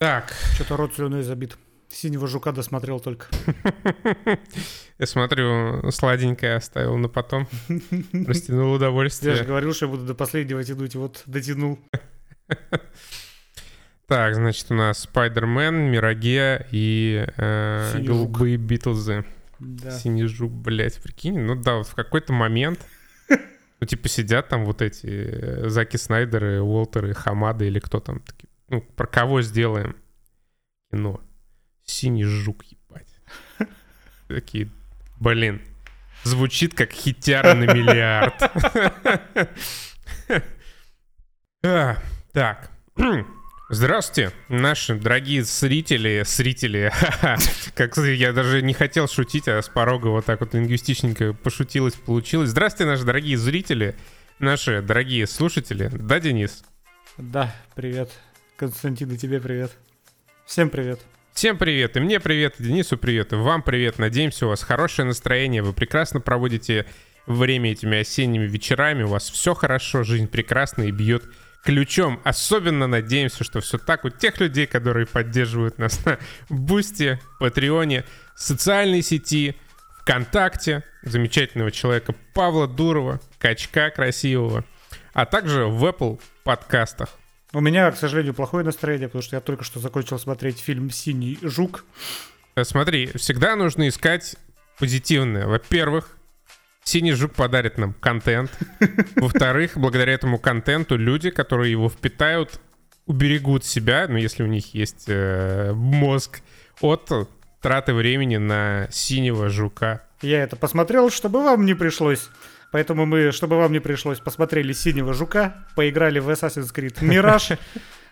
Так. Что-то рот слюной забит. Синего жука досмотрел только. Я смотрю, сладенькое оставил на потом. Растянул удовольствие. Я же говорил, что я буду до последнего тянуть, вот дотянул. Так, значит, у нас Спайдермен, Мираге и э, голубые Битлзы. Да. Синий жук, блядь, прикинь. Ну да, вот в какой-то момент, ну типа сидят там вот эти э, Заки Снайдеры, Уолтеры, Хамады или кто там. такие, Ну, про кого сделаем кино? Синий жук, ебать. Такие, блин, звучит как хитяра на миллиард. А, Так. Здравствуйте, наши дорогие зрители, зрители. Как я даже не хотел шутить, а с порога вот так вот лингвистичненько пошутилось, получилось. Здравствуйте, наши дорогие зрители, наши дорогие слушатели. Да, Денис? Да, привет. Константин, и тебе привет. Всем привет. Всем привет, и мне привет, и Денису привет, и вам привет. Надеемся, у вас хорошее настроение, вы прекрасно проводите время этими осенними вечерами, у вас все хорошо, жизнь прекрасна и бьет ключом. Особенно надеемся, что все так у тех людей, которые поддерживают нас на Бусте, Патреоне, социальной сети, ВКонтакте, замечательного человека Павла Дурова, качка красивого, а также в Apple подкастах. У меня, к сожалению, плохое настроение, потому что я только что закончил смотреть фильм «Синий жук». Э, Смотри, всегда нужно искать позитивное. Во-первых, Синий жук подарит нам контент. Во-вторых, благодаря этому контенту люди, которые его впитают, уберегут себя, ну, если у них есть э, мозг, от траты времени на синего жука. Я это посмотрел, чтобы вам не пришлось. Поэтому мы, чтобы вам не пришлось, посмотрели «Синего жука», поиграли в Assassin's Creed Мираж,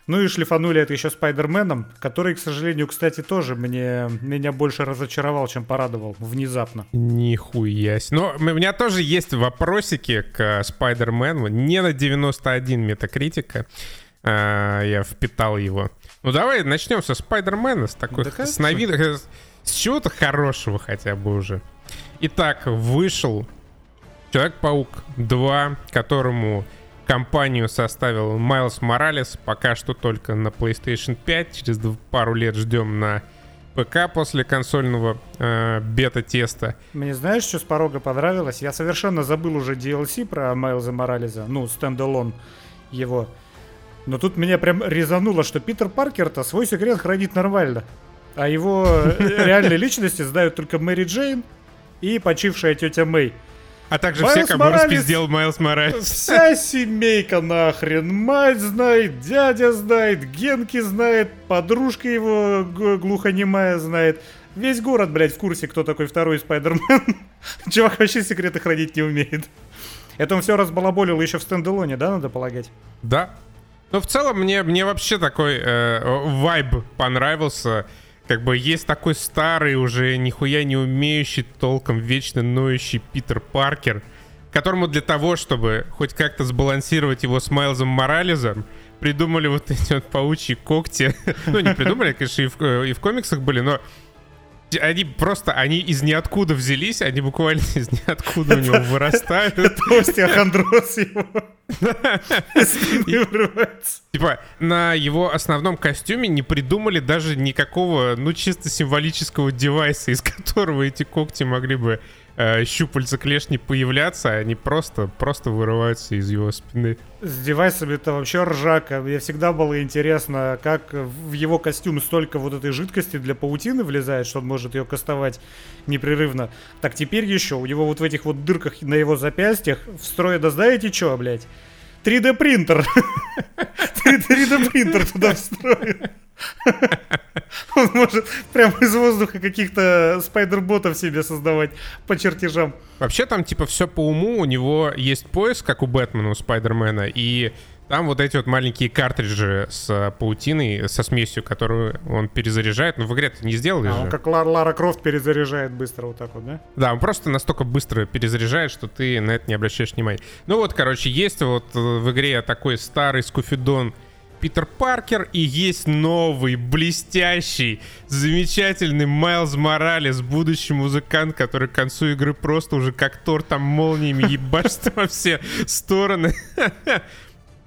ну и шлифанули это еще Спайдерменом, который, к сожалению, кстати, тоже мне, меня больше разочаровал, чем порадовал внезапно. Нихуя себе. Но у меня тоже есть вопросики к Спайдермену. Не на 91 метакритика. А, я впитал его. Ну давай начнем со Спайдермена, с такой Да, с новинок, с чего-то хорошего хотя бы уже. Итак, вышел Человек-паук 2, которому компанию составил Майлз Моралес, пока что только на PlayStation 5, через пару лет ждем на ПК после консольного э, бета-теста. Мне знаешь, что с порога понравилось? Я совершенно забыл уже DLC про Майлза Морализа, ну, стендалон его. Но тут меня прям резануло, что Питер Паркер-то свой секрет хранит нормально. А его э, реальной личности знают только Мэри Джейн и почившая тетя Мэй. А также Майлз все, кому Моралес- распиздел Майлз Моралес. Вся семейка нахрен. Мать знает, дядя знает, Генки знает, подружка его глухонемая знает. Весь город, блядь, в курсе, кто такой второй Спайдермен. Чувак вообще секреты хранить не умеет. Это он все разбалаболил еще в стендалоне, да, надо полагать? Да. Ну, в целом, мне, мне вообще такой э, вайб понравился. Как бы есть такой старый, уже нихуя не умеющий толком, вечно ноющий Питер Паркер, которому для того, чтобы хоть как-то сбалансировать его с Майлзом Морализом, придумали вот эти вот паучьи когти. ну, не придумали, конечно, и в, э, и в комиксах были, но они просто, они из ниоткуда взялись, они буквально из ниоткуда у него вырастают. Это остеохондроз его. Типа, на его основном костюме не придумали даже никакого, ну, чисто символического девайса, из которого эти когти могли бы э, щупальца клешни появляться, а они просто, просто вырываются из его спины. С девайсами это вообще ржака. Мне всегда было интересно, как в его костюм столько вот этой жидкости для паутины влезает, что он может ее кастовать непрерывно. Так теперь еще, у него вот в этих вот дырках на его запястьях встроено, знаете что, блядь? 3D принтер. 3D принтер туда встроен. Он может прямо из воздуха каких-то спайдерботов себе создавать по чертежам. Вообще там, типа, все по уму, у него есть пояс, как у Бэтмена, у Спайдермена, и там вот эти вот маленькие картриджи с э, паутиной, со смесью, которую он перезаряжает. Ну, в игре ты не сделали А же. он как Лар- Лара Крофт перезаряжает быстро вот так вот, да? Да, он просто настолько быстро перезаряжает, что ты на это не обращаешь внимания. Ну вот, короче, есть вот э, в игре такой старый скуфидон Питер Паркер, и есть новый, блестящий, замечательный Майлз Моралес, будущий музыкант, который к концу игры просто уже как Тор там молниями ебашится во все стороны.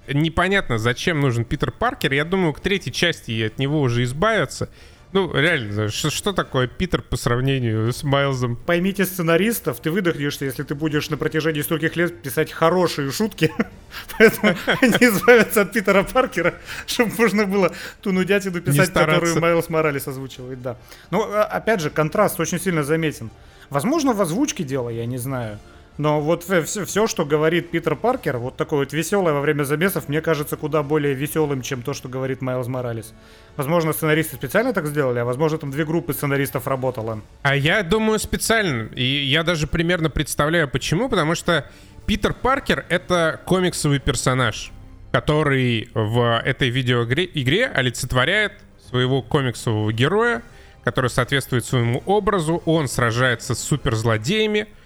непонятно, зачем нужен Питер Паркер. Я думаю, к третьей части от него уже избавятся. Ну, реально, что, что такое Питер по сравнению с Майлзом? Поймите сценаристов, ты выдохнешься, если ты будешь на протяжении стольких лет писать хорошие шутки. Поэтому они избавятся от Питера Паркера, чтобы можно было ту нудятину писать, которую Майлз Моралес озвучивает, да. Но, а, опять же, контраст очень сильно заметен. Возможно, в озвучке дело, я не знаю. Но вот все, все, что говорит Питер Паркер, вот такое вот веселое во время замесов, мне кажется куда более веселым, чем то, что говорит Майлз Моралес. Возможно, сценаристы специально так сделали, а возможно, там две группы сценаристов работало. А я думаю, специально. И я даже примерно представляю, почему. Потому что Питер Паркер — это комиксовый персонаж, который в этой видеоигре игре олицетворяет своего комиксового героя, который соответствует своему образу. Он сражается с суперзлодеями —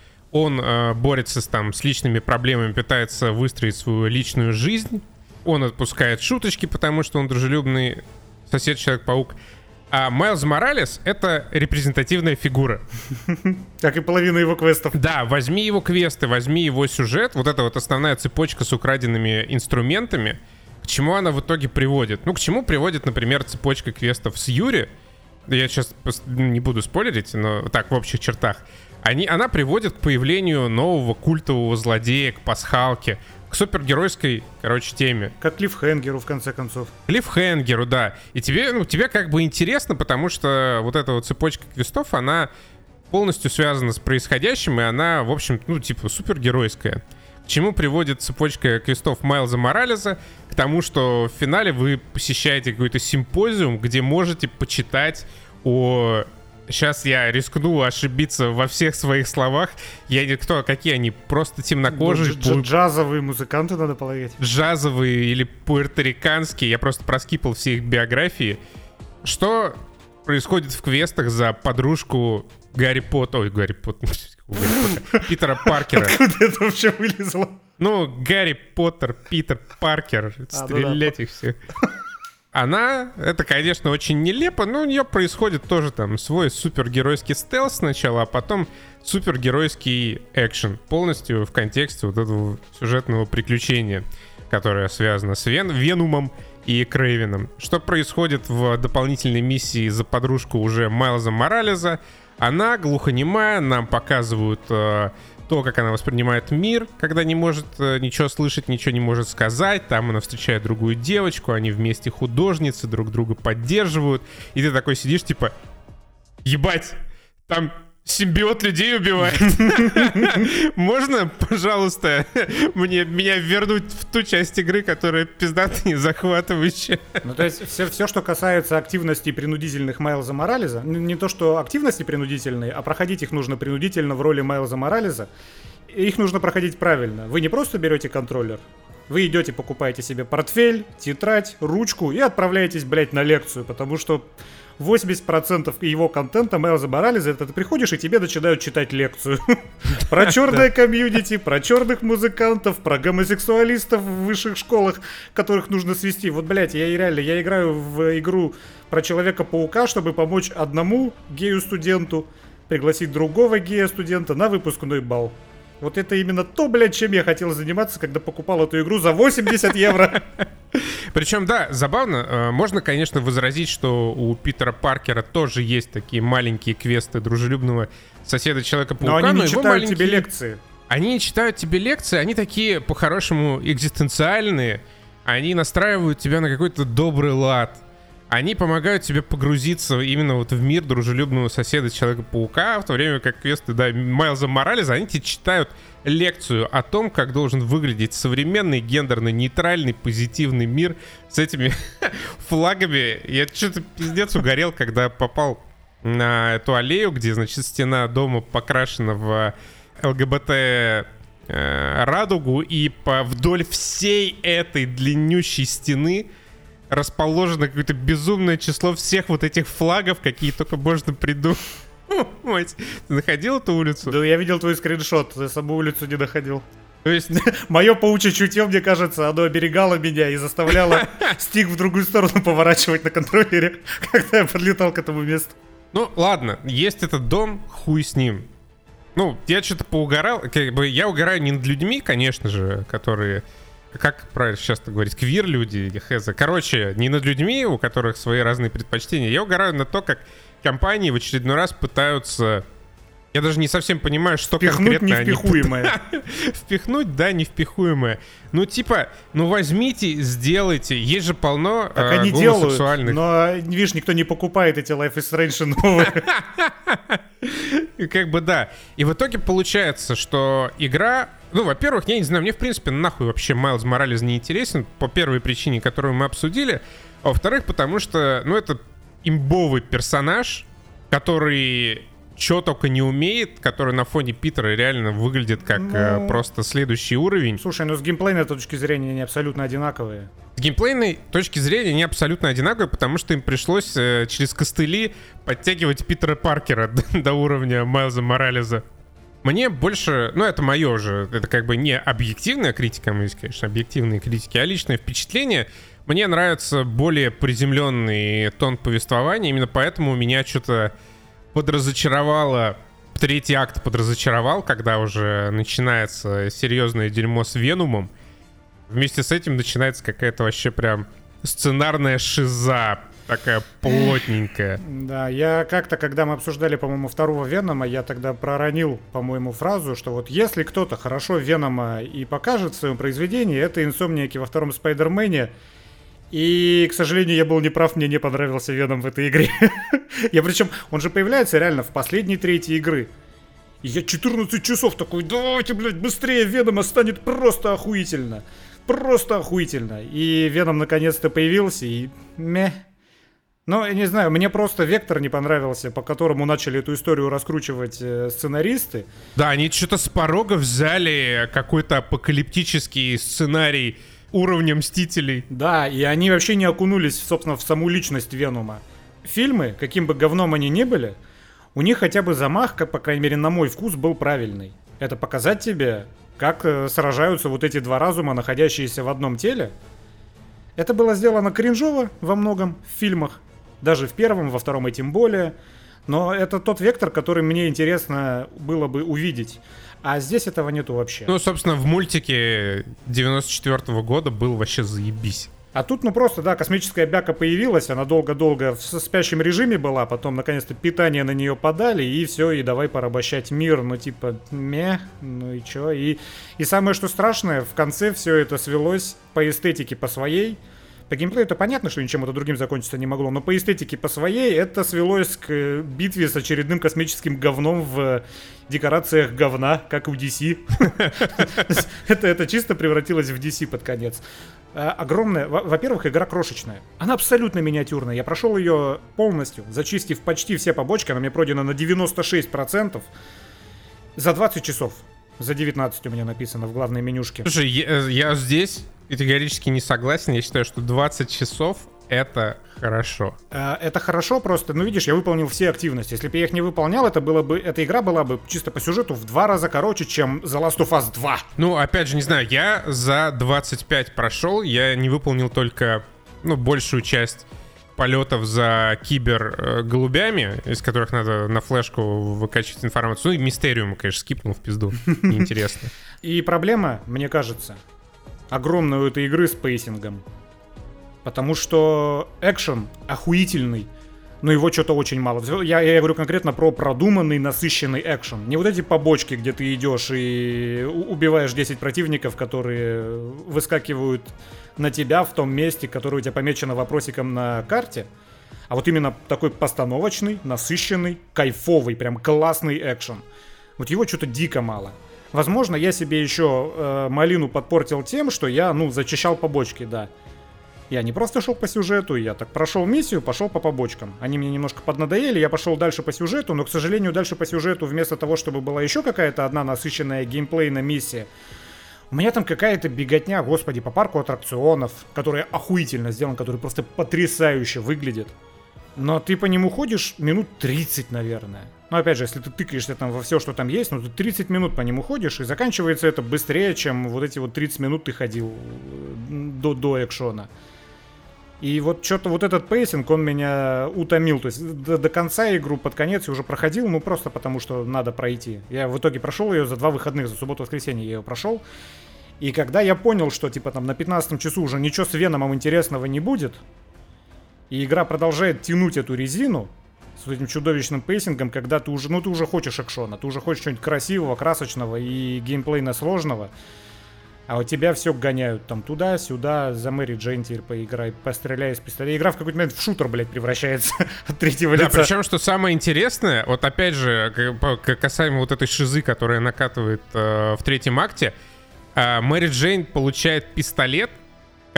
он э, борется с, там, с личными проблемами, пытается выстроить свою личную жизнь. Он отпускает шуточки, потому что он дружелюбный сосед Человек-паук. А Майлз Моралес — это репрезентативная фигура. Как и половина его квестов. Да, возьми его квесты, возьми его сюжет, вот эта вот основная цепочка с украденными инструментами, к чему она в итоге приводит? Ну, к чему приводит, например, цепочка квестов с Юри? Я сейчас не буду спойлерить, но так, в общих чертах. Они, она приводит к появлению нового культового злодея, к пасхалке, к супергеройской, короче, теме. Как Клиффхенгеру, в конце концов. Клиффхенгеру, да. И тебе, ну, тебе как бы интересно, потому что вот эта вот цепочка квестов, она полностью связана с происходящим, и она, в общем, ну, типа, супергеройская. К чему приводит цепочка квестов Майлза Моралеса? К тому, что в финале вы посещаете какой-то симпозиум, где можете почитать о Сейчас я рискну ошибиться во всех своих словах. Я не кто, какие они? Просто темнокожие. Ну, джазовые музыканты надо полагать. Джазовые или пуэрториканские. Я просто проскипал все их биографии. Что происходит в квестах за подружку Гарри Поттера? Ой, Гарри Поттера. Питера Паркера. Откуда это вообще вылезло? Ну, Гарри Поттер, Питер Паркер. А, ну стрелять их всех она, это, конечно, очень нелепо, но у нее происходит тоже там свой супергеройский стелс сначала, а потом супергеройский экшен, полностью в контексте вот этого сюжетного приключения, которое связано с Вен Венумом и Крейвеном. Что происходит в дополнительной миссии за подружку уже Майлза Морализа? Она глухонемая, нам показывают э, то, как она воспринимает мир, когда не может э, ничего слышать, ничего не может сказать. Там она встречает другую девочку, они вместе художницы, друг друга поддерживают. И ты такой сидишь, типа, ебать, там симбиот людей убивает. Можно, пожалуйста, мне меня вернуть в ту часть игры, которая пиздатая и захватывающая? Ну, то есть все, все, что касается активности принудительных Майлза Морализа, не то, что активности принудительные, а проходить их нужно принудительно в роли Майлза Морализа, их нужно проходить правильно. Вы не просто берете контроллер, вы идете, покупаете себе портфель, тетрадь, ручку и отправляетесь, блядь, на лекцию, потому что 80% его контента Майлза Морализа это ты приходишь и тебе начинают читать лекцию. Про черное комьюнити, про черных музыкантов, про гомосексуалистов в высших школах, которых нужно свести. Вот, блядь, я реально, я играю в игру про Человека-паука, чтобы помочь одному гею-студенту пригласить другого гея-студента на выпускной бал. Вот это именно то, блядь, чем я хотел заниматься, когда покупал эту игру за 80 евро. Причем, да, забавно, э, можно, конечно, возразить, что у Питера Паркера тоже есть такие маленькие квесты дружелюбного соседа Человека-паука. Но они не читают маленькие... тебе лекции. Они читают тебе лекции, они такие, по-хорошему, экзистенциальные. Они настраивают тебя на какой-то добрый лад они помогают тебе погрузиться именно вот в мир дружелюбного соседа Человека-паука, в то время как квесты, да, Майлза Морализа, они тебе читают лекцию о том, как должен выглядеть современный, гендерный, нейтральный, позитивный мир с этими флагами. Я что-то пиздец угорел, когда попал на эту аллею, где, значит, стена дома покрашена в ЛГБТ э, радугу, и по вдоль всей этой длиннющей стены расположено какое-то безумное число всех вот этих флагов, какие только можно придумать. Мать, ты находил эту улицу? Да, я видел твой скриншот, ты саму улицу не находил. То есть мое паучье чутье, мне кажется, оно оберегало меня и заставляло стик в другую сторону поворачивать на контроллере, когда я подлетал к этому месту. Ну, ладно, есть этот дом, хуй с ним. Ну, я что-то поугорал, как бы я угораю не над людьми, конечно же, которые как правильно сейчас говорить, квир-люди или хеза. Короче, не над людьми, у которых свои разные предпочтения. Я угораю на то, как компании в очередной раз пытаются я даже не совсем понимаю, что Впихнуть конкретно невпихуемое. они... Впихнуть, да, невпихуемое. Ну, типа, ну возьмите, сделайте. Есть же полно Так э, они делают, но, видишь, никто не покупает эти Life is Strange новые. Как бы да. И в итоге получается, что игра... Ну, во-первых, я не знаю, мне, в принципе, нахуй вообще Майлз Моралес не интересен, по первой причине, которую мы обсудили. А во-вторых, потому что, ну, это имбовый персонаж, который что только не умеет, который на фоне Питера реально выглядит как э, Ну. просто следующий уровень. Слушай, ну с геймплейной точки зрения они абсолютно одинаковые. С геймплейной точки зрения они абсолютно одинаковые, потому что им пришлось э, через костыли подтягивать Питера Паркера до, до уровня Майлза Моралеза. Мне больше, ну это мое же, это как бы не объективная критика, есть, конечно, объективные критики, а личное впечатление. Мне нравится более приземленный тон повествования, именно поэтому меня что-то подразочаровало третий акт подразочаровал, когда уже начинается серьезное дерьмо с Венумом. Вместе с этим начинается какая-то вообще прям сценарная шиза, такая плотненькая. Да, я как-то, когда мы обсуждали, по-моему, второго Венома, я тогда проронил, по-моему, фразу, что вот если кто-то хорошо Венома и покажет в своем произведении, это инсомники во втором Спайдермене. И, к сожалению, я был неправ, мне не понравился Веном в этой игре. я причем, он же появляется реально в последней трети игры. И я 14 часов такой, давайте, блядь, быстрее, Венома станет просто охуительно. Просто охуительно. И Веном наконец-то появился, и мeh. Ну, я не знаю, мне просто вектор не понравился, по которому начали эту историю раскручивать э, сценаристы. Да, они что-то с порога взяли какой-то апокалиптический сценарий уровня Мстителей. Да, и они вообще не окунулись, собственно, в саму личность Венома. Фильмы, каким бы говном они ни были, у них хотя бы замах, как, по крайней мере, на мой вкус, был правильный. Это показать тебе, как э, сражаются вот эти два разума, находящиеся в одном теле. Это было сделано кринжово во многом в фильмах. Даже в первом, во втором и тем более. Но это тот вектор, который мне интересно было бы увидеть. А здесь этого нету вообще. Ну, собственно, в мультике 94 года был вообще заебись. А тут, ну просто, да, космическая бяка появилась, она долго-долго в спящем режиме была, потом, наконец-то, питание на нее подали, и все, и давай порабощать мир, ну типа, ме, ну и чё, и, и самое, что страшное, в конце все это свелось по эстетике по своей, по геймплею это понятно, что ничем это другим закончиться не могло, но по эстетике по своей это свелось к э, битве с очередным космическим говном в декорациях говна, как у DC. это, чисто превратилось в DC под конец. А, огромная, во- во-первых, игра крошечная. Она абсолютно миниатюрная. Я прошел ее полностью, зачистив почти все побочки. Она мне пройдена на 96% за 20 часов. За 19 у меня написано в главной менюшке. Слушай, я, э, я здесь категорически не согласен. Я считаю, что 20 часов это хорошо. А, Это хорошо просто, ну видишь, я выполнил все активности. Если бы я их не выполнял, это было бы, эта игра была бы чисто по сюжету в два раза короче, чем The Last of Us 2. Ну, опять же, не знаю, я за 25 прошел, я не выполнил только, ну, большую часть полетов за кибер э, голубями, из которых надо на флешку выкачивать информацию. Ну и Мистерио, конечно, скипнул в пизду. Неинтересно. И проблема, мне кажется, огромная у этой игры с пейсингом. Потому что экшен охуительный, но его что-то очень мало. Я, я говорю конкретно про продуманный, насыщенный экшен. Не вот эти побочки, где ты идешь и убиваешь 10 противников, которые выскакивают на тебя в том месте, которое у тебя помечено вопросиком на карте. А вот именно такой постановочный, насыщенный, кайфовый, прям классный экшен. Вот его что-то дико мало. Возможно, я себе еще э, малину подпортил тем, что я, ну, зачищал побочки, да. Я не просто шел по сюжету, я так прошел миссию, пошел по побочкам. Они мне немножко поднадоели, я пошел дальше по сюжету, но, к сожалению, дальше по сюжету, вместо того, чтобы была еще какая-то одна насыщенная геймплейная миссия, у меня там какая-то беготня, господи, по парку аттракционов, который охуительно сделан, который просто потрясающе выглядит. Но ты по нему ходишь минут 30, наверное. Но опять же, если ты тыкаешься там во все, что там есть, ну ты 30 минут по нему ходишь, и заканчивается это быстрее, чем вот эти вот 30 минут ты ходил э, до, до экшона. И вот что-то вот этот pacing, он меня утомил. То есть до, до конца игру под конец я уже проходил, ну просто потому что надо пройти. Я в итоге прошел ее за два выходных, за субботу-воскресенье я ее прошел. И когда я понял, что типа там на 15 часу уже ничего с Веномом интересного не будет, и игра продолжает тянуть эту резину с этим чудовищным пейсингом, когда ты уже, ну ты уже хочешь экшона, ты уже хочешь чего-нибудь красивого, красочного и геймплейно сложного, а у тебя все гоняют там туда-сюда, за Мэри Джейн теперь поиграй, постреляй из пистолета. Игра в какой-то момент в шутер, блядь, превращается от третьего Да, лица. причем, что самое интересное, вот опять же, касаемо вот этой шизы, которая накатывает э, в третьем акте, э, Мэри Джейн получает пистолет,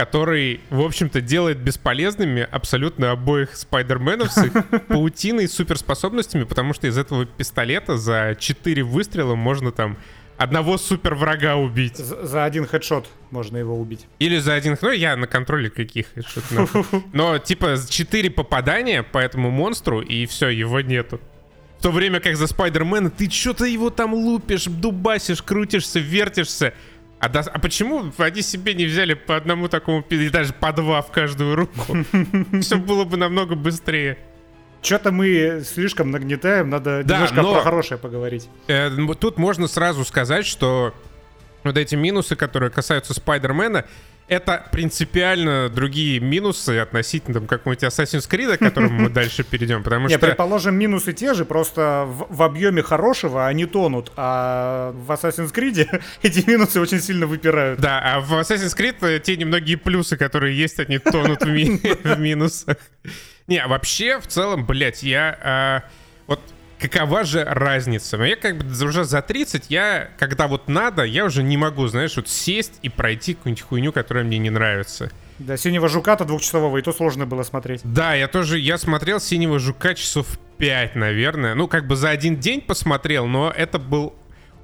который, в общем-то, делает бесполезными абсолютно обоих спайдерменов с их паутиной суперспособностями, потому что из этого пистолета за 4 выстрела можно там одного супер врага убить. За за один хедшот можно его убить. Или за один... Ну, я на контроле каких. нахуй. Но, типа, 4 попадания по этому монстру, и все, его нету. В то время как за Спайдермена ты что-то его там лупишь, дубасишь, крутишься, вертишься. А, да- а почему они себе не взяли по одному такому, или даже по два в каждую руку? Все было бы намного быстрее. Что-то мы слишком нагнетаем, надо Да, немножко но- про хорошее поговорить. Э, Тут можно сразу сказать, что вот эти минусы, которые касаются Спайдермена, это принципиально другие минусы относительно там, какого-нибудь Assassin's Creed, к которому мы дальше перейдем. Потому что предположим, минусы те же, просто в, объеме хорошего они тонут, а в Assassin's Creed эти минусы очень сильно выпирают. Да, а в Assassin's Creed э, те немногие плюсы, которые есть, они тонут в, ми- в минусах. Не, вообще, в целом, блядь, я... а, вот какова же разница? Ну, я как бы уже за 30, я, когда вот надо, я уже не могу, знаешь, вот сесть и пройти какую-нибудь хуйню, которая мне не нравится. Да, синего жука-то двухчасового, и то сложно было смотреть. Да, я тоже, я смотрел «Синего жука» часов 5, наверное. Ну, как бы за один день посмотрел, но это был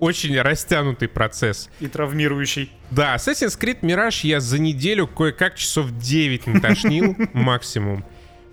очень растянутый процесс. И травмирующий. Да, Assassin's Creed Mirage я за неделю кое-как часов 9 натошнил максимум.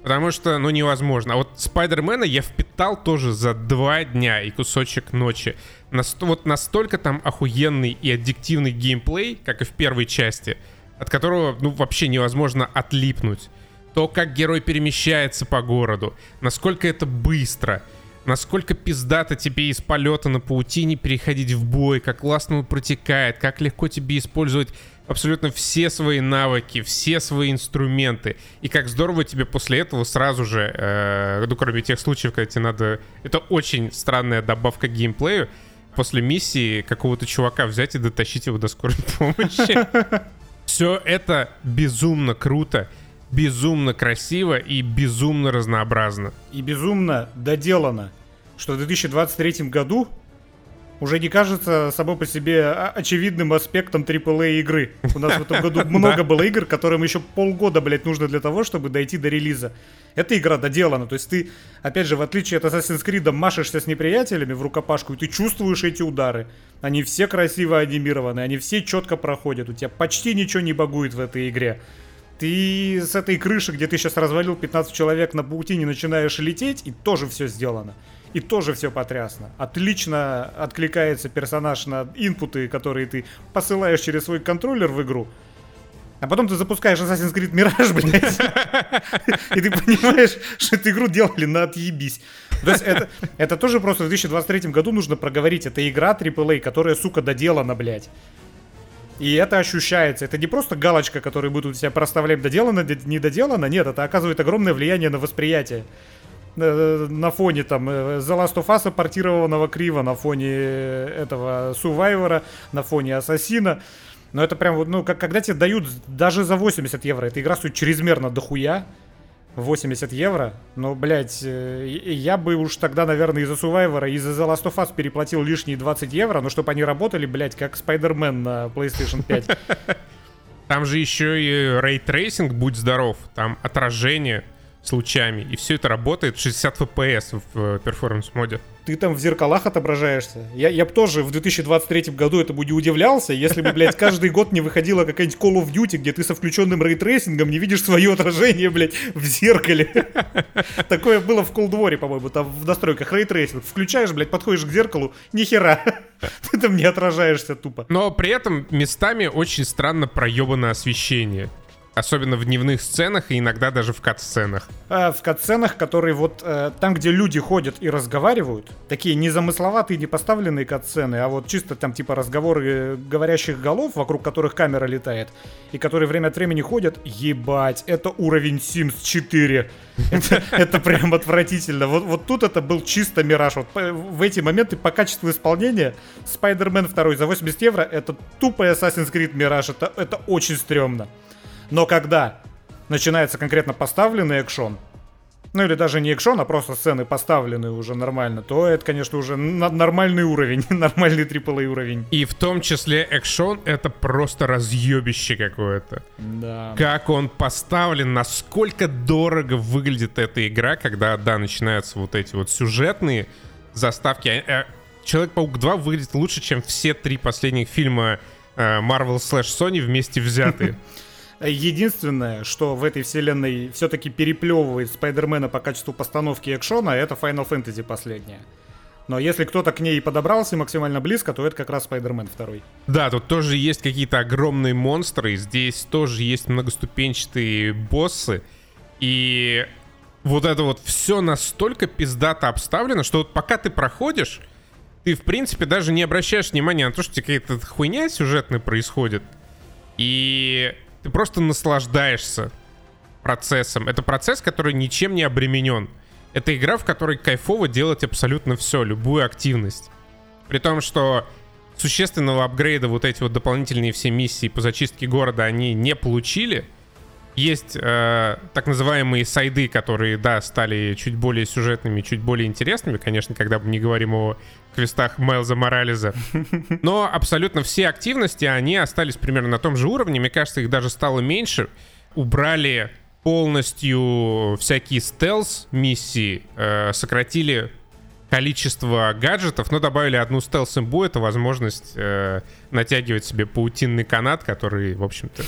Потому что, ну, невозможно. А вот Спайдермена я впитал тоже за два дня и кусочек ночи. Наст- вот настолько там охуенный и аддиктивный геймплей, как и в первой части, от которого, ну, вообще невозможно отлипнуть. То, как герой перемещается по городу, насколько это быстро, насколько пиздато тебе из полета на паутине переходить в бой, как классно он протекает, как легко тебе использовать абсолютно все свои навыки, все свои инструменты, и как здорово тебе после этого сразу же, э, ну кроме тех случаев, когда тебе надо... Это очень странная добавка к геймплею, после миссии какого-то чувака взять и дотащить его до скорой помощи. Все это безумно круто, безумно красиво и безумно разнообразно. И безумно доделано, что в 2023 году уже не кажется само по себе очевидным аспектом AAA игры. У нас в этом году много было игр, которым еще полгода, блядь, нужно для того, чтобы дойти до релиза. Эта игра доделана, то есть ты, опять же, в отличие от Assassin's Creed, машешься с неприятелями в рукопашку, и ты чувствуешь эти удары. Они все красиво анимированы, они все четко проходят, у тебя почти ничего не багует в этой игре. Ты с этой крыши, где ты сейчас развалил 15 человек на паутине, начинаешь лететь, и тоже все сделано. И тоже все потрясно. Отлично откликается персонаж на инпуты, которые ты посылаешь через свой контроллер в игру. А потом ты запускаешь Assassin's Creed Mirage, блядь. И ты понимаешь, что эту игру делали на отъебись. То есть это, это тоже просто в 2023 году нужно проговорить. Это игра AAA, которая, сука, доделана, блядь. И это ощущается. Это не просто галочка, которую мы тут себя проставляем доделано, д- не доделано. Нет, это оказывает огромное влияние на восприятие. Э, На фоне там э, The Last of Us портированного криво, на фоне э, этого Survivor, на фоне Ассасина. Но это прям вот, ну, как, когда тебе дают даже за 80 евро, эта игра стоит чрезмерно дохуя. 80 евро. Но, блядь, я бы уж тогда, наверное, из-за Survivor и из-за The Last of Us переплатил лишние 20 евро, но чтобы они работали, блядь, как Spider-Man на PlayStation 5. Там же еще и ray tracing, будь здоров, там отражение с лучами, и все это работает в 60 FPS в performance mode. Ты там в зеркалах отображаешься. Я, я бы тоже в 2023 году этому не удивлялся, если бы, блядь, каждый год не выходила какая-нибудь Call of Duty, где ты со включенным рейтрейсингом не видишь свое отражение, блядь, в зеркале. Такое было в Cold War, по-моему, там в настройках ray tracing. Включаешь, блядь, подходишь к зеркалу, ни хера. Ты там не отражаешься тупо. Но при этом местами очень странно проебано освещение. Особенно в дневных сценах и иногда даже в кат-сценах. А, в кат-сценах, которые вот э, там, где люди ходят и разговаривают, такие незамысловатые, не поставленные кат-сцены, а вот чисто там типа разговоры говорящих голов, вокруг которых камера летает, и которые время от времени ходят, ебать, это уровень Sims 4. Это, прям отвратительно. Вот, тут это был чисто мираж. Вот в эти моменты по качеству исполнения Spider-Man 2 за 80 евро это тупо Assassin's Creed. Это, это очень стрёмно. Но когда начинается конкретно поставленный экшон, ну или даже не экшон, а просто сцены поставлены уже нормально, то это, конечно, уже нормальный уровень, нормальный AAA уровень. И в том числе экшон — это просто разъебище какое-то. Да. Как он поставлен, насколько дорого выглядит эта игра, когда, да, начинаются вот эти вот сюжетные заставки. А, а, Человек-паук 2 выглядит лучше, чем все три последних фильма э, Marvel слэш Sony вместе взятые. Единственное, что в этой вселенной все-таки переплевывает Спайдермена по качеству постановки экшона, это Final Fantasy последняя. Но если кто-то к ней подобрался максимально близко, то это как раз Спайдермен второй. Да, тут тоже есть какие-то огромные монстры, здесь тоже есть многоступенчатые боссы, и вот это вот все настолько пиздато обставлено, что вот пока ты проходишь, ты, в принципе, даже не обращаешь внимания на то, что какая-то хуйня сюжетная происходит. И ты просто наслаждаешься процессом. Это процесс, который ничем не обременен. Это игра, в которой кайфово делать абсолютно все, любую активность. При том, что существенного апгрейда вот эти вот дополнительные все миссии по зачистке города они не получили. Есть э, так называемые сайды, которые, да, стали чуть более сюжетными, чуть более интересными, конечно, когда мы не говорим о квестах Майлза Морализа. Но абсолютно все активности, они остались примерно на том же уровне. Мне кажется, их даже стало меньше. Убрали полностью всякие стелс-миссии, э, сократили количество гаджетов, но добавили одну стелс-имбу, это возможность э, натягивать себе паутинный канат, который, в общем-то,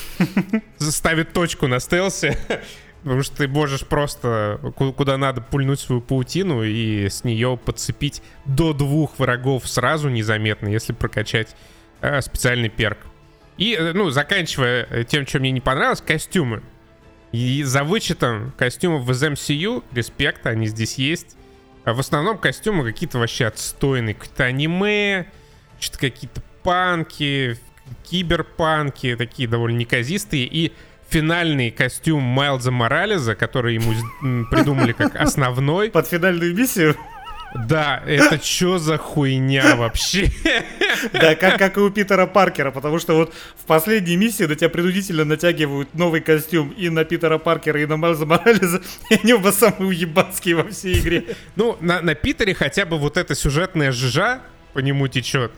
ставит точку на стелсе, потому что ты можешь просто куда надо пульнуть свою паутину и с нее подцепить до двух врагов сразу незаметно, если прокачать э, специальный перк. И, э, ну, заканчивая тем, что мне не понравилось, костюмы. И за вычетом костюмов в MCU, респект, они здесь есть. А в основном костюмы какие-то вообще отстойные. Какие-то аниме, что-то какие-то панки, киберпанки, такие довольно неказистые. И финальный костюм Майлза Морализа, который ему придумали как основной. Под финальную миссию? Да, это что за хуйня вообще? Да, как, как и у Питера Паркера, потому что вот в последней миссии на тебя принудительно натягивают новый костюм и на Питера Паркера, и на Майлза Морализа, и они оба самые уебанские во всей игре. Ну, на, на Питере хотя бы вот эта сюжетная жижа по нему течет.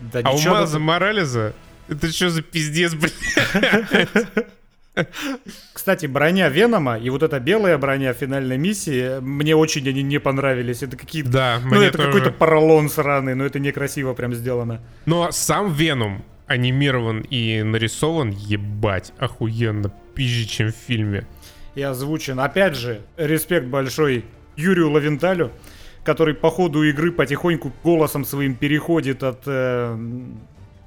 Да а у Майлза Морализа, это что за пиздец, блядь? Кстати, броня Венома и вот эта белая броня финальной миссии, мне очень они не понравились. Это какие-то... Да, Ну, это тоже. какой-то поролон сраный, но это некрасиво прям сделано. Но сам Веном анимирован и нарисован, ебать, охуенно, пизже, чем в фильме. И озвучен. Опять же, респект большой Юрию Лавенталю, который по ходу игры потихоньку голосом своим переходит от э,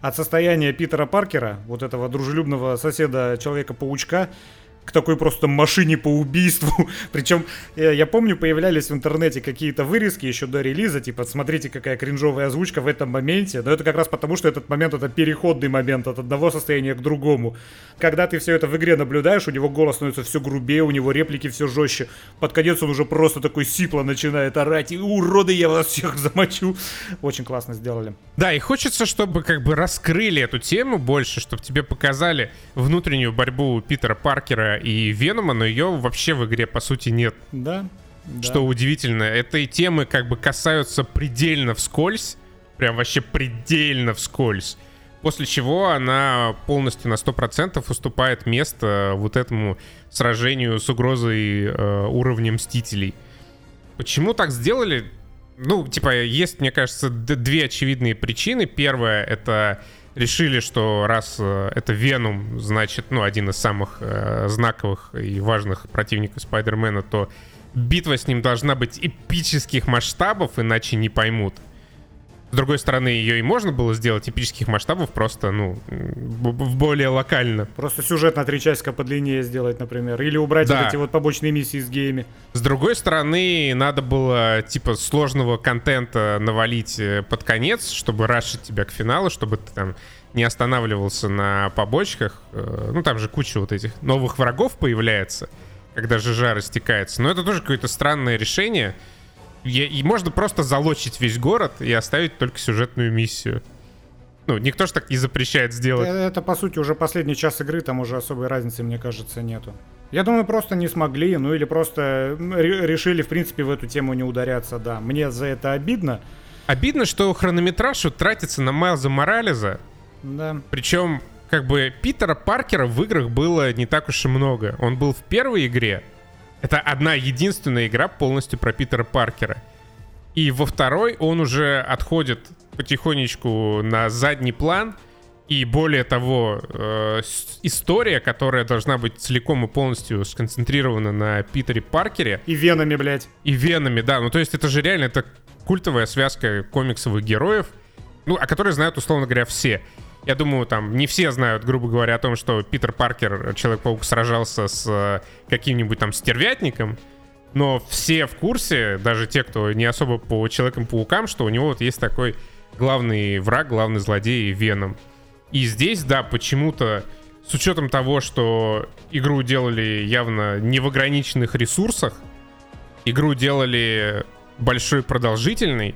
от состояния Питера Паркера, вот этого дружелюбного соседа Человека-паучка, к такой просто машине по убийству. Причем, я, я помню, появлялись в интернете какие-то вырезки еще до релиза, типа, смотрите, какая кринжовая озвучка в этом моменте. Но это как раз потому, что этот момент это переходный момент от одного состояния к другому. Когда ты все это в игре наблюдаешь, у него голос становится все грубее, у него реплики все жестче. Под конец он уже просто такой сипло начинает орать. И уроды, я вас всех замочу. Очень классно сделали. Да, и хочется, чтобы как бы раскрыли эту тему больше, чтобы тебе показали внутреннюю борьбу Питера Паркера и Венома, но ее вообще в игре по сути нет. Да. Что да. удивительно, этой темы как бы касаются предельно вскользь, прям вообще предельно вскользь. После чего она полностью на 100% уступает место вот этому сражению с угрозой э, уровня Мстителей. Почему так сделали? Ну, типа, есть, мне кажется, две очевидные причины. Первая — это решили, что раз э, это Веном, значит, ну, один из самых э, знаковых и важных противников Спайдермена, то битва с ним должна быть эпических масштабов, иначе не поймут. С другой стороны, ее и можно было сделать эпических масштабов, просто, ну, в более локально. Просто сюжет на три часика подлиннее сделать, например. Или убрать да. вот эти вот побочные миссии с геями. С другой стороны, надо было, типа, сложного контента навалить э, под конец, чтобы рашить тебя к финалу, чтобы ты там не останавливался на побочках. Э, ну, там же куча вот этих новых врагов появляется, когда ЖЖ растекается. Но это тоже какое-то странное решение. И можно просто залочить весь город и оставить только сюжетную миссию. Ну, никто же так не запрещает сделать. Это, это, по сути, уже последний час игры, там уже особой разницы, мне кажется, нету. Я думаю, просто не смогли, ну или просто решили, в принципе, в эту тему не ударяться, да. Мне за это обидно. Обидно, что хронометраж тратится на Майлза Морализа. Да. Причем, как бы, Питера Паркера в играх было не так уж и много. Он был в первой игре, это одна единственная игра полностью про Питера Паркера. И во второй он уже отходит потихонечку на задний план. И более того, э, история, которая должна быть целиком и полностью сконцентрирована на Питере Паркере. И венами, блядь. И венами, да. Ну, то есть это же реально, это культовая связка комиксовых героев, ну, о которой знают, условно говоря, все. Я думаю, там не все знают, грубо говоря, о том, что Питер Паркер, Человек-паук, сражался с э, каким-нибудь там стервятником, но все в курсе, даже те, кто не особо по Человекам-паукам, что у него вот есть такой главный враг, главный злодей Веном. И здесь, да, почему-то, с учетом того, что игру делали явно не в ограниченных ресурсах, игру делали большой продолжительной,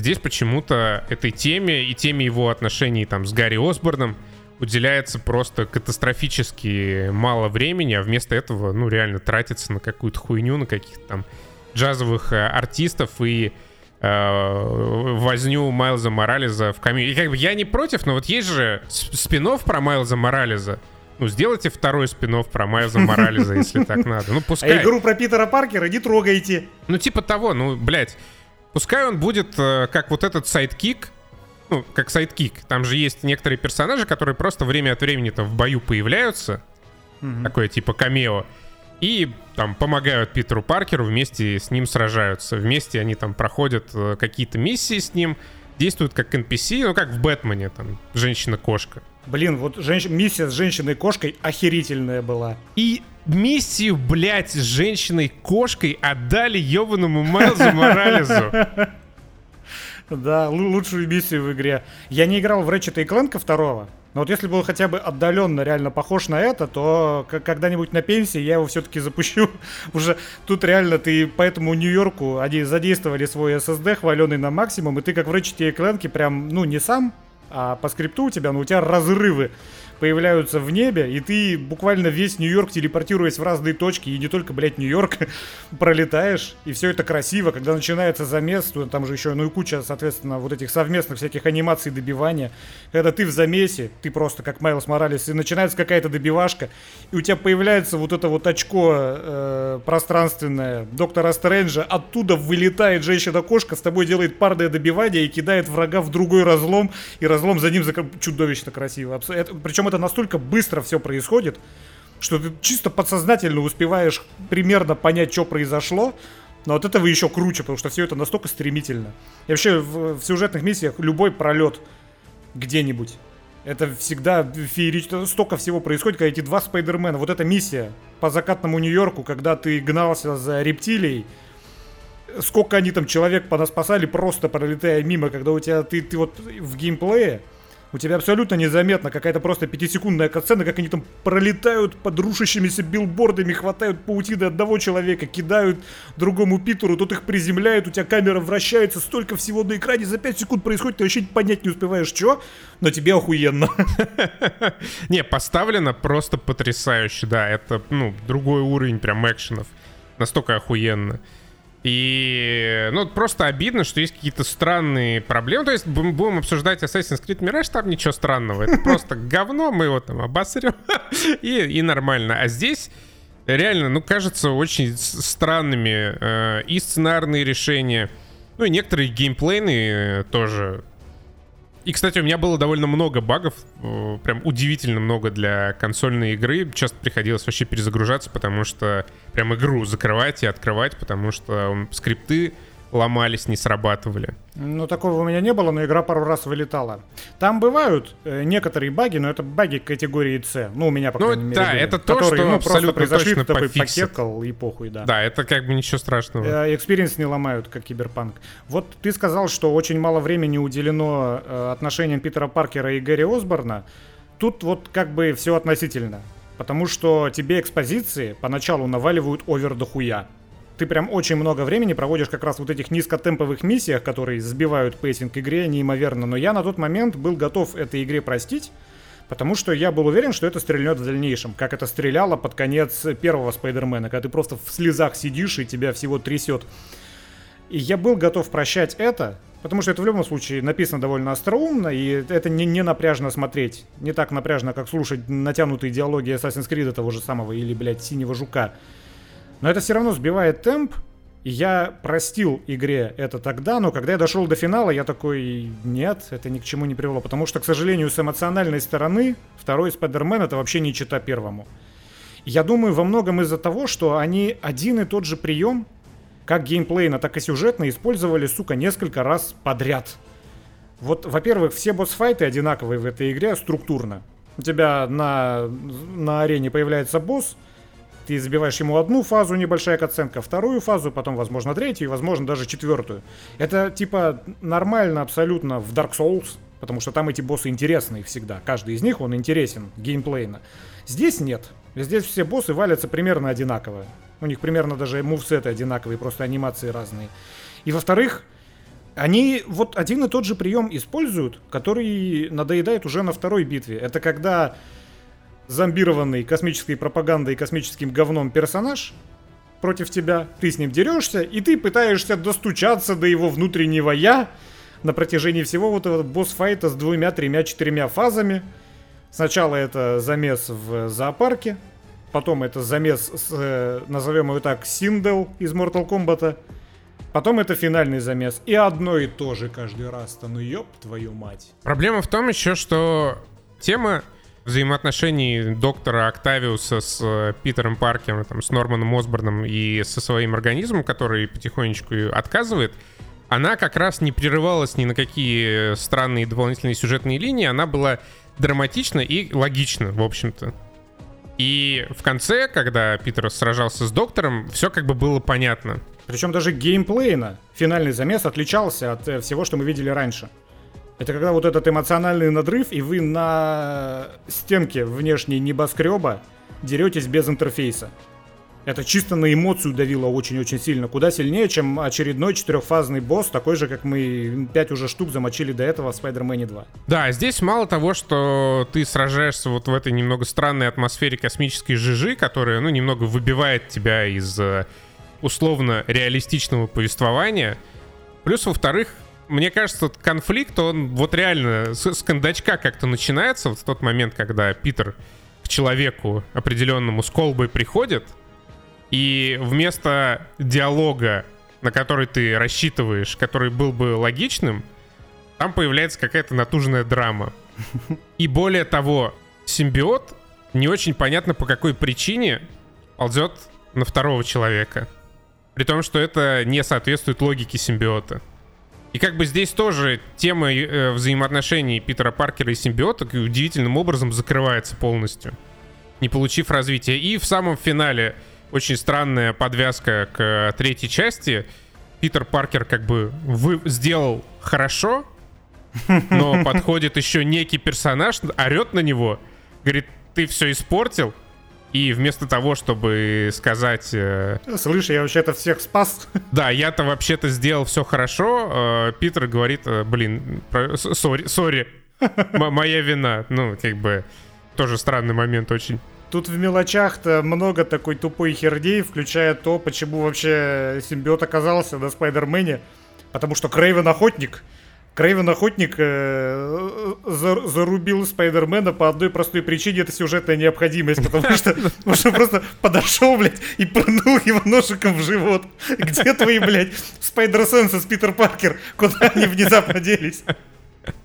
Здесь почему-то этой теме и теме его отношений там с Гарри Осборном уделяется просто катастрофически мало времени, а вместо этого, ну, реально тратится на какую-то хуйню, на каких-то там джазовых э, артистов и э, возню Майлза Моралеса в камео. И как бы я не против, но вот есть же спин про Майлза Моралеса. Ну, сделайте второй спин про Майлза Моралеса, если так надо. Ну, пускай. А игру про Питера Паркера не трогайте. Ну, типа того, ну, блядь. Пускай он будет э, как вот этот sidekick, ну, как sidekick. Там же есть некоторые персонажи, которые просто время от времени-то в бою появляются. Mm-hmm. Такое типа камео. И там помогают Питеру Паркеру, вместе с ним сражаются. Вместе они там проходят э, какие-то миссии с ним, действуют как NPC, ну как в Бэтмене, там, женщина-кошка. Блин, вот женщ... миссия с женщиной-кошкой охерительная была. И миссию, блядь, с женщиной-кошкой отдали ебаному Майлзу Моралесу. Да, лучшую миссию в игре. Я не играл в Ratchet Clank второго, но вот если был хотя бы отдаленно реально похож на это, то когда-нибудь на пенсии я его все-таки запущу. Уже тут реально ты по этому Нью-Йорку они задействовали свой SSD, хваленый на максимум, и ты как в Ratchet Clank прям, ну, не сам, а по скрипту у тебя, ну, у тебя разрывы появляются в небе, и ты буквально весь Нью-Йорк, телепортируясь в разные точки, и не только, блядь, Нью-Йорк, пролетаешь, и все это красиво, когда начинается замес, то там же еще, ну и куча, соответственно, вот этих совместных всяких анимаций добивания, когда ты в замесе, ты просто как Майлз Моралес, и начинается какая-то добивашка, и у тебя появляется вот это вот очко э, пространственное доктора Стрэнджа, оттуда вылетает женщина-кошка, с тобой делает парное добивание и кидает врага в другой разлом, и разлом за ним закр... чудовищно красиво. Это, причем это настолько быстро все происходит, что ты чисто подсознательно успеваешь примерно понять, что произошло, но от этого еще круче, потому что все это настолько стремительно. И вообще в, в сюжетных миссиях любой пролет где-нибудь. Это всегда феерично. Столько всего происходит, когда эти два Спайдермена. Вот эта миссия по закатному Нью-Йорку, когда ты гнался за рептилией. Сколько они там человек понаспасали, просто пролетая мимо, когда у тебя ты, ты вот в геймплее у тебя абсолютно незаметно какая-то просто пятисекундная катсцена, как они там пролетают под рушащимися билбордами, хватают паутины одного человека, кидают другому Питеру, тот их приземляет, у тебя камера вращается, столько всего на экране за 5 секунд происходит, ты вообще понять не успеваешь, что, но тебе охуенно. Не, поставлено просто потрясающе, да, это, ну, другой уровень прям экшенов. Настолько охуенно. И, ну, просто обидно, что есть какие-то странные проблемы. То есть будем обсуждать Assassin's Creed Mirage, там ничего странного. Это просто говно, мы его там обосрем, и, и нормально. А здесь реально, ну, кажется, очень странными э, и сценарные решения, ну, и некоторые геймплейные тоже и, кстати, у меня было довольно много багов, э, прям удивительно много для консольной игры. Часто приходилось вообще перезагружаться, потому что прям игру закрывать и открывать, потому что скрипты ломались, не срабатывали. Ну, такого у меня не было, но игра пару раз вылетала. Там бывают э, некоторые баги, но это баги категории С. Ну, у меня, по Ну, крайней мере, да, были, это то, которые, что ну, просто абсолютно произошли, точно такой покекал и похуй, да. Да, это как бы ничего страшного. Э, Experience не ломают, как киберпанк. Вот ты сказал, что очень мало времени уделено э, отношениям Питера Паркера и Гарри Осборна. Тут вот как бы все относительно. Потому что тебе экспозиции поначалу наваливают over дохуя. Ты прям очень много времени проводишь как раз вот этих низкотемповых миссиях, которые сбивают pacing игре неимоверно. Но я на тот момент был готов этой игре простить, Потому что я был уверен, что это стрельнет в дальнейшем, как это стреляло под конец первого Спайдермена, когда ты просто в слезах сидишь и тебя всего трясет. И я был готов прощать это, потому что это в любом случае написано довольно остроумно, и это не, не напряжно смотреть. Не так напряжно, как слушать натянутые диалоги Assassin's Creed того же самого или, блядь, Синего Жука. Но это все равно сбивает темп, и я простил игре это тогда, но когда я дошел до финала, я такой, нет, это ни к чему не привело. Потому что, к сожалению, с эмоциональной стороны второй Спайдермен это вообще не чита первому. Я думаю, во многом из-за того, что они один и тот же прием, как геймплейно, так и сюжетно, использовали, сука, несколько раз подряд. Вот, во-первых, все босс-файты одинаковые в этой игре структурно. У тебя на, на арене появляется босс, ты забиваешь ему одну фазу, небольшая оценка, вторую фазу, потом, возможно, третью, возможно, даже четвертую. Это, типа, нормально абсолютно в Dark Souls, потому что там эти боссы интересные всегда. Каждый из них, он интересен геймплейно. Здесь нет. Здесь все боссы валятся примерно одинаково. У них примерно даже мувсеты одинаковые, просто анимации разные. И, во-вторых, они вот один и тот же прием используют, который надоедает уже на второй битве. Это когда зомбированный космической пропагандой и космическим говном персонаж против тебя, ты с ним дерешься, и ты пытаешься достучаться до его внутреннего я на протяжении всего вот этого босс-файта с двумя, тремя, четырьмя фазами. Сначала это замес в зоопарке, потом это замес с, э, назовем его так, Синдел из Mortal Kombat, потом это финальный замес. И одно и то же каждый раз-то, ну ёб твою мать. Проблема в том еще, что тема взаимоотношений доктора Октавиуса с э, Питером Паркером, там, с Норманом Осборном и со своим организмом, который потихонечку отказывает, она как раз не прерывалась ни на какие странные дополнительные сюжетные линии, она была драматична и логична, в общем-то. И в конце, когда Питер сражался с доктором, все как бы было понятно. Причем даже геймплейно финальный замес отличался от э, всего, что мы видели раньше. Это когда вот этот эмоциональный надрыв, и вы на стенке внешней небоскреба деретесь без интерфейса. Это чисто на эмоцию давило очень-очень сильно. Куда сильнее, чем очередной четырехфазный босс, такой же, как мы пять уже штук замочили до этого в Spider-Man 2. Да, здесь мало того, что ты сражаешься вот в этой немного странной атмосфере космической жижи, которая, ну, немного выбивает тебя из э, условно реалистичного повествования. Плюс, во-вторых, мне кажется, тот конфликт, он вот реально с, с кондачка как-то начинается, вот в тот момент, когда Питер к человеку определенному с колбой приходит, и вместо диалога, на который ты рассчитываешь, который был бы логичным, там появляется какая-то натужная драма. И более того, симбиот не очень понятно по какой причине ползет на второго человека. При том, что это не соответствует логике симбиота. И как бы здесь тоже тема э, взаимоотношений Питера Паркера и симбиота удивительным образом закрывается полностью, не получив развития. И в самом финале очень странная подвязка к э, третьей части. Питер Паркер как бы вы сделал хорошо, но подходит еще некий персонаж, орет на него, говорит, ты все испортил, и вместо того, чтобы сказать... Э, Слышь, я вообще-то всех спас. Да, я-то вообще-то сделал все хорошо. Э, Питер говорит, э, блин, сори, сори, моя вина. Ну, как бы, тоже странный момент очень. Тут в мелочах-то много такой тупой херни, включая то, почему вообще симбиот оказался на Спайдермене. Потому что Крейвен охотник. Крейвен Охотник э, за, зарубил Спайдермена по одной простой причине, это сюжетная необходимость, потому что он просто подошел, блядь, и пырнул его ножиком в живот. Где твои, блядь, Спайдер-сенсы с Питер Паркер? Куда они внезапно делись?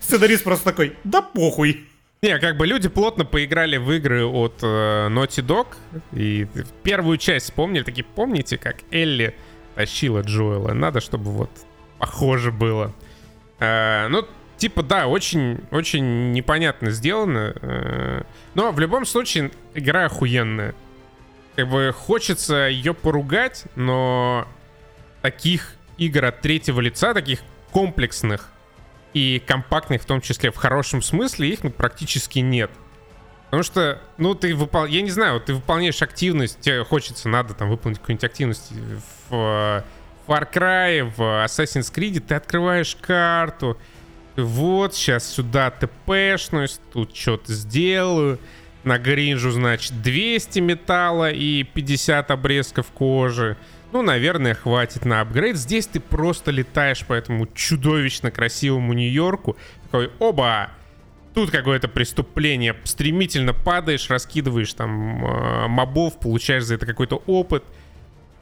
Сценарист просто такой, да похуй. Не, как бы люди плотно поиграли в игры от э, Naughty Dog, и первую часть вспомнили, такие, помните, как Элли тащила Джоэла. Надо, чтобы вот похоже было. Э, ну, типа, да, очень, очень непонятно сделано. Э, но в любом случае, игра охуенная. Как бы хочется ее поругать, но таких игр от третьего лица, таких комплексных и компактных, в том числе в хорошем смысле, их ну, практически нет. Потому что, ну, ты выпол... Я не знаю, вот ты выполняешь активность, тебе хочется, надо там выполнить какую-нибудь активность в Far Cry, в Assassin's Creed, ты открываешь карту, вот, сейчас сюда тпшнусь, тут что-то сделаю, на гринжу, значит, 200 металла и 50 обрезков кожи. Ну, наверное, хватит на апгрейд. Здесь ты просто летаешь по этому чудовищно красивому Нью-Йорку. Такой, оба! Тут какое-то преступление. Стремительно падаешь, раскидываешь там э, мобов, получаешь за это какой-то опыт.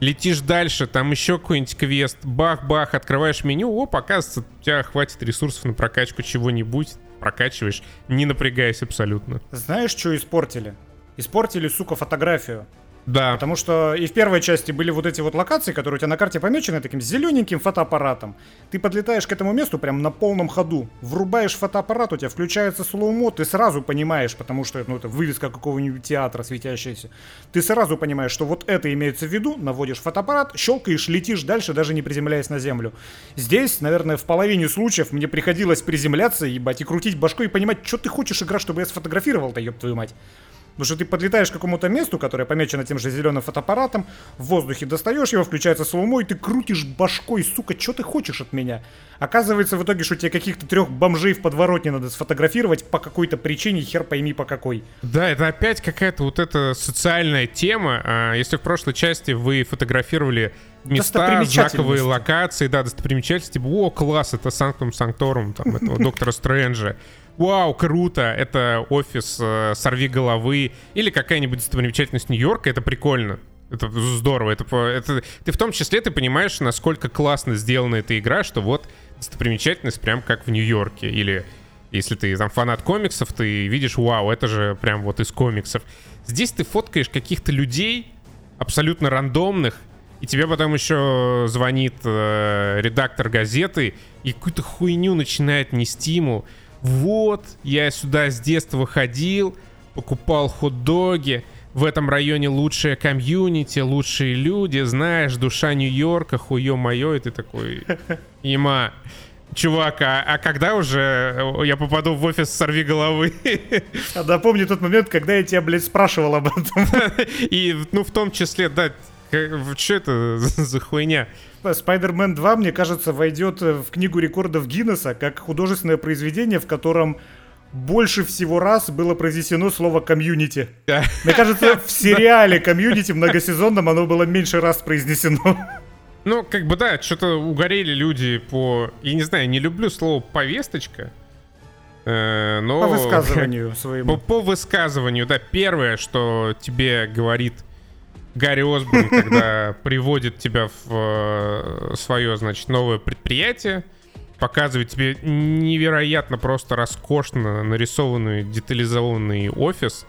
Летишь дальше, там еще какой-нибудь квест. Бах-бах, открываешь меню. Оп, оказывается, у тебя хватит ресурсов на прокачку чего-нибудь. Прокачиваешь, не напрягаясь абсолютно. Знаешь, что испортили? Испортили, сука, фотографию. Да. Потому что и в первой части были вот эти вот локации, которые у тебя на карте помечены таким зелененьким фотоаппаратом. Ты подлетаешь к этому месту прям на полном ходу, врубаешь фотоаппарат, у тебя включается слоумо, ты сразу понимаешь, потому что ну, это вывеска какого-нибудь театра светящаяся. Ты сразу понимаешь, что вот это имеется в виду, наводишь фотоаппарат, щелкаешь, летишь дальше, даже не приземляясь на землю. Здесь, наверное, в половине случаев мне приходилось приземляться, ебать, и крутить башкой и понимать, что ты хочешь игра, чтобы я сфотографировал-то, ёб твою мать. Потому что ты подлетаешь к какому-то месту, которое помечено тем же зеленым фотоаппаратом, в воздухе достаешь его, включается слоумо, и ты крутишь башкой, сука, что ты хочешь от меня? Оказывается, в итоге, что тебе каких-то трех бомжей в подворотне надо сфотографировать по какой-то причине, хер пойми по какой. Да, это опять какая-то вот эта социальная тема. А, если в прошлой части вы фотографировали места, знаковые локации, да, достопримечательности, типа, о, класс, это Санктум Санкторум, там, этого Доктора Стрэнджа вау, круто, это офис э, сорви головы или какая-нибудь достопримечательность Нью-Йорка, это прикольно. Это здорово. Это, это, ты в том числе ты понимаешь, насколько классно сделана эта игра, что вот достопримечательность прям как в Нью-Йорке. Или если ты там фанат комиксов, ты видишь, вау, это же прям вот из комиксов. Здесь ты фоткаешь каких-то людей абсолютно рандомных, и тебе потом еще звонит э, редактор газеты и какую-то хуйню начинает нести ему вот, я сюда с детства ходил, покупал хот-доги, в этом районе лучшая комьюнити, лучшие люди, знаешь, душа Нью-Йорка, хуё моё, и ты такой, Има, чувак, а, а когда уже я попаду в офис «Сорви головы»? А да, помню тот момент, когда я тебя, блядь, спрашивал об этом. И, ну, в том числе, да, что это за хуйня? Spider-Man 2, мне кажется, войдет в книгу рекордов Гиннесса как художественное произведение, в котором больше всего раз было произнесено слово комьюнити. Мне кажется, в сериале комьюнити многосезонном оно было меньше раз произнесено. Ну, как бы да, что-то угорели люди по... Я не знаю, не люблю слово повесточка. Э, но... По высказыванию своему. По, по высказыванию, да. Первое, что тебе говорит Гарри Осборн, когда приводит тебя в э, свое, значит, новое предприятие, показывает тебе невероятно просто роскошно нарисованный, детализованный офис.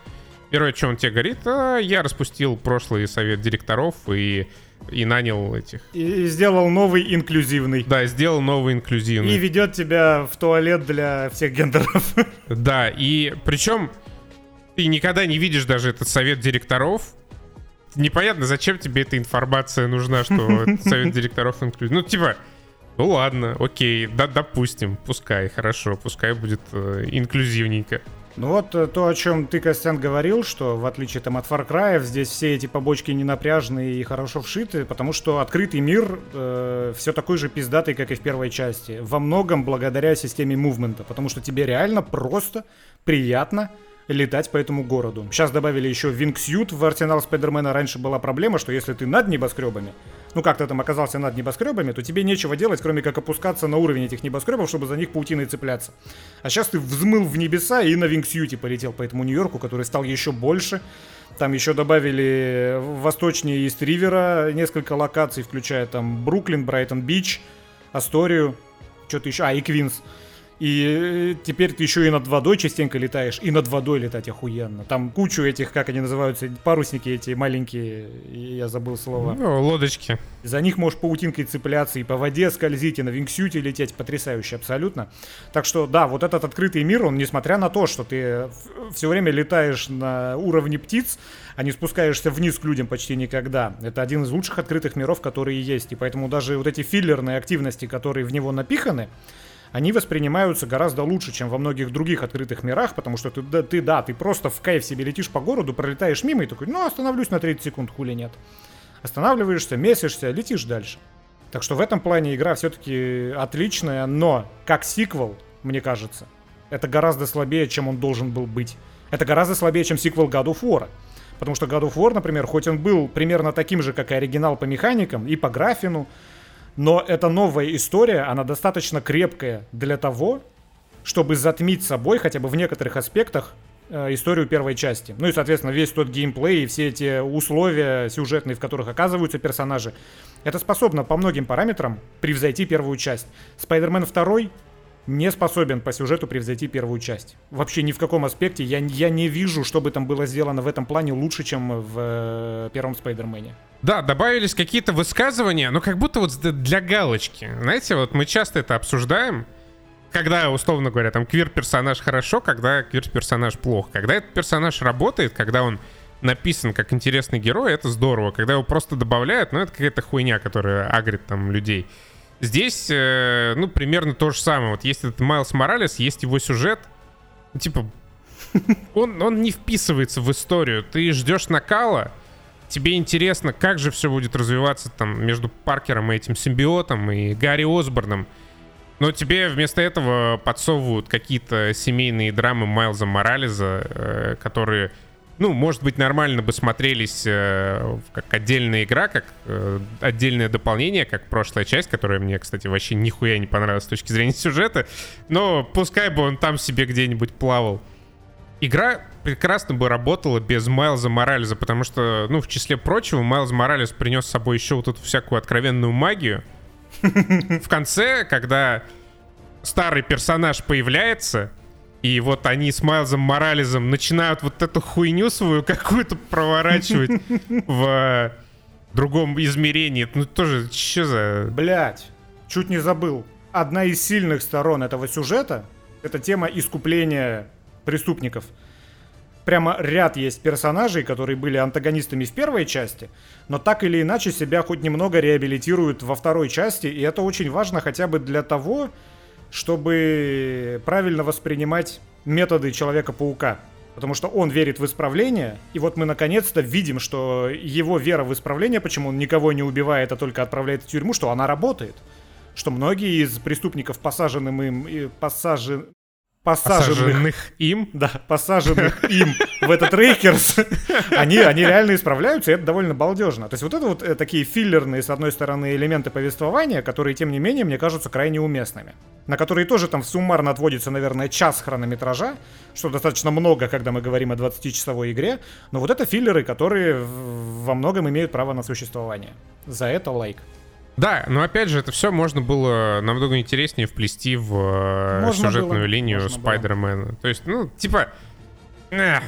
Первое, что он тебе говорит, а, я распустил прошлый совет директоров и и нанял этих. И сделал новый инклюзивный. Да, сделал новый инклюзивный. И ведет тебя в туалет для всех гендеров. Да, и причем ты никогда не видишь даже этот совет директоров, непонятно, зачем тебе эта информация нужна, что совет директоров инклюзив. Ну, типа, ну ладно, окей, да, допустим, пускай, хорошо, пускай будет э, инклюзивненько. Ну вот э, то, о чем ты, Костян, говорил, что в отличие там от Far Cry, здесь все эти побочки не напряжные и хорошо вшиты, потому что открытый мир э, все такой же пиздатый, как и в первой части. Во многом благодаря системе мувмента, потому что тебе реально просто приятно летать по этому городу. Сейчас добавили еще Wingsuit в арсенал Спайдермена. Раньше была проблема, что если ты над небоскребами, ну как ты там оказался над небоскребами, то тебе нечего делать, кроме как опускаться на уровень этих небоскребов, чтобы за них паутиной цепляться. А сейчас ты взмыл в небеса и на Wingsuit полетел по этому Нью-Йорку, который стал еще больше. Там еще добавили восточнее Ист Ривера несколько локаций, включая там Бруклин, Брайтон Бич, Асторию, что-то еще, а, и Квинс. И теперь ты еще и над водой частенько летаешь, и над водой летать охуенно. Там кучу этих, как они называются, парусники эти маленькие, я забыл слово. Ну, лодочки. За них можешь паутинкой цепляться, и по воде скользить, и на вингсюте лететь. Потрясающе абсолютно. Так что, да, вот этот открытый мир, он, несмотря на то, что ты все время летаешь на уровне птиц, а не спускаешься вниз к людям почти никогда. Это один из лучших открытых миров, которые есть. И поэтому даже вот эти филлерные активности, которые в него напиханы, они воспринимаются гораздо лучше, чем во многих других открытых мирах, потому что ты, да, ты, да, ты просто в кайф себе летишь по городу, пролетаешь мимо и такой, ну, остановлюсь на 30 секунд, хули нет. Останавливаешься, месишься, летишь дальше. Так что в этом плане игра все-таки отличная, но как сиквел, мне кажется, это гораздо слабее, чем он должен был быть. Это гораздо слабее, чем сиквел God of War. Потому что God of War, например, хоть он был примерно таким же, как и оригинал по механикам и по графину, но эта новая история, она достаточно крепкая для того, чтобы затмить собой хотя бы в некоторых аспектах э, историю первой части. Ну и, соответственно, весь тот геймплей и все эти условия сюжетные, в которых оказываются персонажи, это способно по многим параметрам превзойти первую часть. Spider-Man 2 не способен по сюжету превзойти первую часть. Вообще ни в каком аспекте я, я не вижу, что бы там было сделано в этом плане лучше, чем в э, первом Спайдермене. Да, добавились какие-то высказывания, но как будто вот для галочки. Знаете, вот мы часто это обсуждаем, когда, условно говоря, там квир-персонаж хорошо, когда квир-персонаж плохо. Когда этот персонаж работает, когда он написан как интересный герой, это здорово. Когда его просто добавляют, ну, это какая-то хуйня, которая агрит там людей. Здесь, э, ну, примерно то же самое. Вот есть этот Майлз Моралес, есть его сюжет. Ну, типа, он, он не вписывается в историю. Ты ждешь накала, тебе интересно, как же все будет развиваться там между Паркером и этим симбиотом и Гарри Осборном. Но тебе вместо этого подсовывают какие-то семейные драмы Майлза Морализа, э, которые ну, может быть, нормально бы смотрелись э, как отдельная игра, как э, отдельное дополнение, как прошлая часть, которая мне, кстати, вообще нихуя не понравилась с точки зрения сюжета. Но пускай бы он там себе где-нибудь плавал. Игра прекрасно бы работала без Майлза Морализа, потому что, ну, в числе прочего, Майлз Моралес принес с собой еще вот эту всякую откровенную магию. В конце, когда старый персонаж появляется, и вот они с Майлзом Морализом начинают вот эту хуйню свою какую-то проворачивать в другом измерении. Ну тоже, что за... Блять, чуть не забыл. Одна из сильных сторон этого сюжета — это тема искупления преступников. Прямо ряд есть персонажей, которые были антагонистами в первой части, но так или иначе себя хоть немного реабилитируют во второй части, и это очень важно хотя бы для того, чтобы правильно воспринимать методы Человека-паука. Потому что он верит в исправление, и вот мы наконец-то видим, что его вера в исправление, почему он никого не убивает, а только отправляет в тюрьму, что она работает. Что многие из преступников, посаженным им, посажен, посаженных, им, да, посаженных им в этот Райкерс, они, они реально исправляются, и это довольно балдежно. То есть вот это вот э, такие филлерные, с одной стороны, элементы повествования, которые, тем не менее, мне кажутся крайне уместными. На которые тоже там суммарно отводится, наверное, час хронометража, что достаточно много, когда мы говорим о 20-часовой игре. Но вот это филлеры, которые во многом имеют право на существование. За это лайк. Да, но опять же, это все можно было намного интереснее вплести в э, можно сюжетную было. линию Спайдермена. То есть, ну, типа... Эх,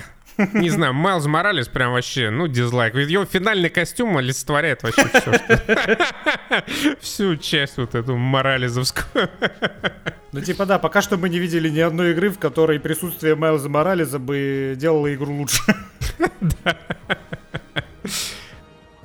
не знаю, Майлз Моралес прям вообще, ну, дизлайк. Его финальный костюм олицетворяет вообще все, что... Всю часть вот эту морализовскую. Ну, типа, да, пока что мы не видели ни одной игры, в которой присутствие Майлза Морализа бы делало игру лучше. Да.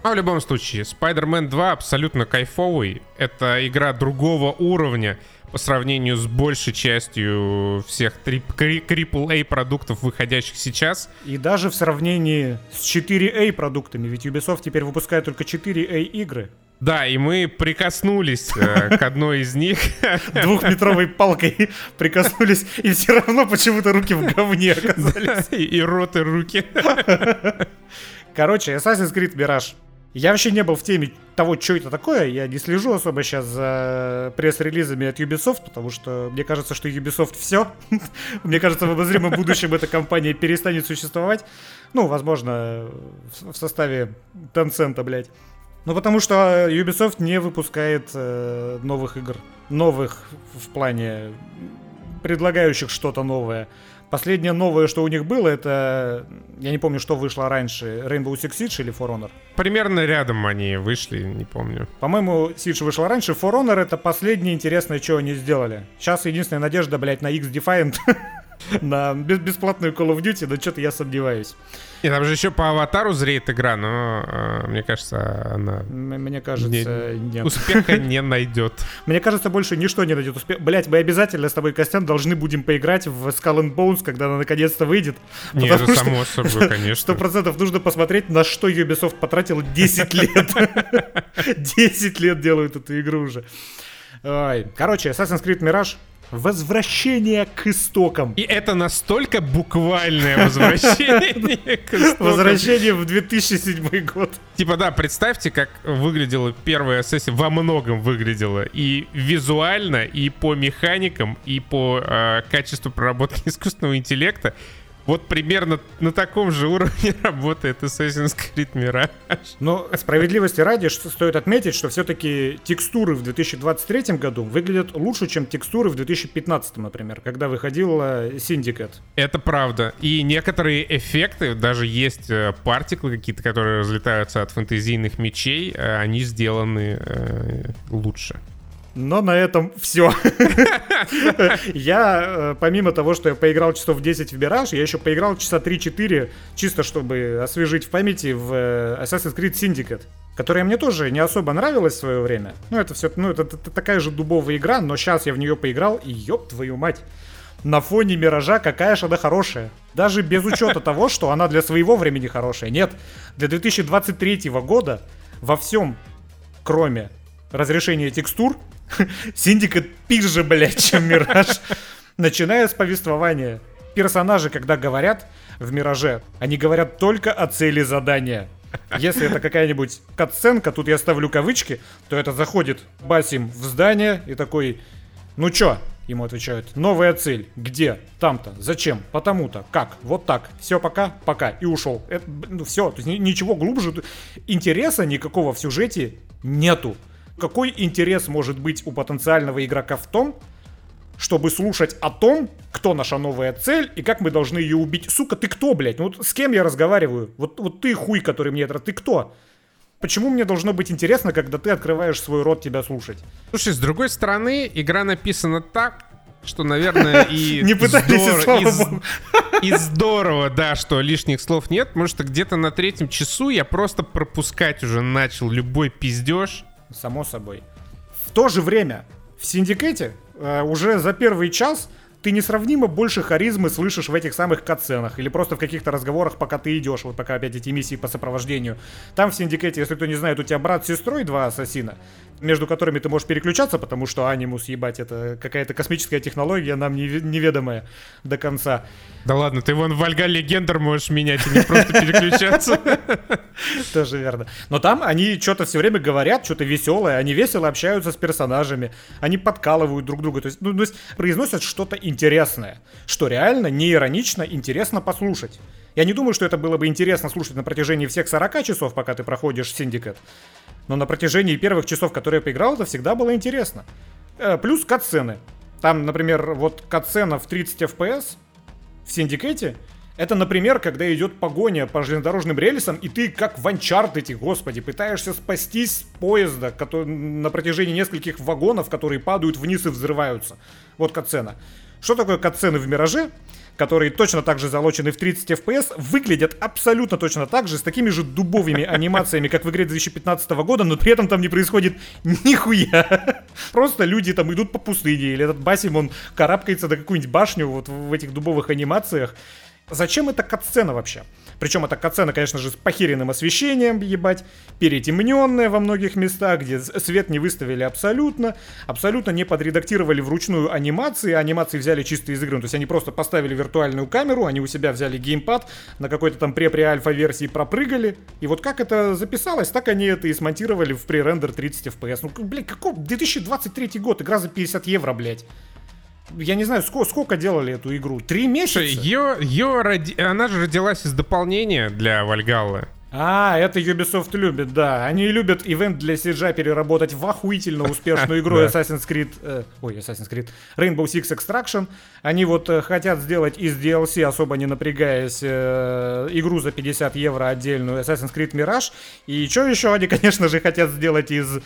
А в любом случае, Spider-Man 2 абсолютно кайфовый. Это игра другого уровня по сравнению с большей частью всех AAA продуктов, выходящих сейчас. И даже в сравнении с 4A продуктами, ведь Ubisoft теперь выпускает только 4A игры. Да, и мы прикоснулись э, к одной из них. Двухметровой палкой прикоснулись, и все равно почему-то руки в говне оказались. И рот, и руки. Короче, Assassin's Creed Mirage я вообще не был в теме того, что это такое. Я не слежу особо сейчас за пресс-релизами от Ubisoft, потому что мне кажется, что Ubisoft все. мне кажется, в обозримом будущем эта компания перестанет существовать. Ну, возможно, в составе Tencent, блядь. Ну, потому что Ubisoft не выпускает э, новых игр. Новых в плане предлагающих что-то новое. Последнее новое, что у них было, это... Я не помню, что вышло раньше. Rainbow Six Siege или For Honor? Примерно рядом они вышли, не помню. По-моему, Siege вышел раньше. For Honor это последнее интересное, что они сделали. Сейчас единственная надежда, блядь, на X Defiant. на бесплатную Call of Duty, но что-то я сомневаюсь. И там же еще по аватару зреет игра, но э, мне кажется, она... Мне кажется, не, нет. Успеха не найдет. Мне кажется, больше ничто не найдет успеха. Блять, мы обязательно с тобой, Костян, должны будем поиграть в Skull and Bones, когда она наконец-то выйдет. Не, это что, само собой, конечно. Сто процентов нужно посмотреть, на что Ubisoft потратил 10 лет. 10 лет делают эту игру уже. Короче, Assassin's Creed Mirage Возвращение к истокам. И это настолько буквальное возвращение к истокам. Возвращение в 2007 год. Типа, да, представьте, как выглядела первая сессия, во многом выглядела. И визуально, и по механикам, и по э, качеству проработки искусственного интеллекта. Вот примерно на таком же уровне работает Assassin's Creed Mirage. Но справедливости ради что стоит отметить, что все-таки текстуры в 2023 году выглядят лучше, чем текстуры в 2015, например, когда выходил Syndicate. Это правда. И некоторые эффекты, даже есть э, партиклы какие-то, которые разлетаются от фэнтезийных мечей, э, они сделаны э, лучше. Но на этом все. Я, э, помимо того, что я поиграл часов 10 в Мираж, я еще поиграл часа 3-4, чисто чтобы освежить в памяти в э, Assassin's Creed Syndicate которая мне тоже не особо нравилась в свое время. Ну, это все, ну, это, это такая же дубовая игра, но сейчас я в нее поиграл, и ёб твою мать. На фоне Миража какая же она хорошая. Даже без учета того, что она для своего времени хорошая. Нет, для 2023 года во всем, кроме разрешения текстур, Синдикат пизже, блядь, чем Мираж. Начиная с повествования. Персонажи, когда говорят в Мираже, они говорят только о цели задания. Если это какая-нибудь катсценка, тут я ставлю кавычки, то это заходит Басим в здание и такой, ну чё? Ему отвечают, новая цель, где? Там-то, зачем? Потому-то, как? Вот так. Все, пока, пока. И ушел. Это, ну все, ничего глубже, интереса никакого в сюжете нету. Какой интерес может быть у потенциального игрока в том, чтобы слушать о том, кто наша новая цель и как мы должны ее убить. Сука, ты кто, блядь? Ну вот с кем я разговариваю? Вот, вот ты хуй, который мне это... Ты кто? Почему мне должно быть интересно, когда ты открываешь свой рот тебя слушать? Слушай, с другой стороны, игра написана так, что, наверное, и не здорово, и, и здорово, да, что лишних слов нет, потому что где-то на третьем часу я просто пропускать уже начал любой пиздеж само собой. В то же время в Синдикейте э, уже за первый час ты несравнимо больше харизмы слышишь в этих самых катсценах или просто в каких-то разговорах, пока ты идешь, вот пока опять эти миссии по сопровождению. Там в Синдикейте, если кто не знает, у тебя брат с сестрой, два ассасина, между которыми ты можешь переключаться, потому что анимус, ебать, это какая-то космическая технология, нам неведомая до конца. Да ладно, ты вон в Вальгалле гендер можешь менять, и не просто переключаться. Тоже верно. Но там они что-то все время говорят, что-то веселое, они весело общаются с персонажами, они подкалывают друг друга, то есть, ну, то есть произносят что-то интересное, что реально не иронично, интересно послушать. Я не думаю, что это было бы интересно слушать на протяжении всех 40 часов, пока ты проходишь Синдикат. Но на протяжении первых часов, которые я поиграл, это всегда было интересно. Э, плюс катсцены. Там, например, вот катсцена в 30 FPS в Синдикете, это, например, когда идет погоня по железнодорожным рельсам, и ты, как в Uncharted, господи, пытаешься спастись с поезда который, на протяжении нескольких вагонов, которые падают вниз и взрываются. Вот катсцена. Что такое катсцены в Мираже? Которые точно так же залочены в 30 FPS, выглядят абсолютно точно так же, с такими же дубовыми анимациями, как в игре 2015 года, но при этом там не происходит нихуя. Просто люди там идут по пустыне, или этот Басим, он карабкается до какую-нибудь башню вот в этих дубовых анимациях. Зачем эта катсцена вообще? Причем эта катсцена, конечно же, с похеренным освещением, ебать, перетемненная во многих местах, где свет не выставили абсолютно, абсолютно не подредактировали вручную анимации, анимации взяли чисто из игры, то есть они просто поставили виртуальную камеру, они у себя взяли геймпад, на какой-то там пре-пре-альфа версии пропрыгали, и вот как это записалось, так они это и смонтировали в пререндер 30 FPS. Ну, блядь, какой 2023 год, игра за 50 евро, блядь я не знаю, сколько, сколько делали эту игру? Три месяца? Ее, ее роди... Она же родилась из дополнения для Вальгаллы. А, это Ubisoft любит, да. Они любят ивент для CGI переработать в охуительно успешную игру Assassin's Creed... Э, ой, Assassin's Creed. Rainbow Six Extraction. Они вот э, хотят сделать из DLC, особо не напрягаясь, э, игру за 50 евро отдельную Assassin's Creed Mirage. И что еще они, конечно же, хотят сделать из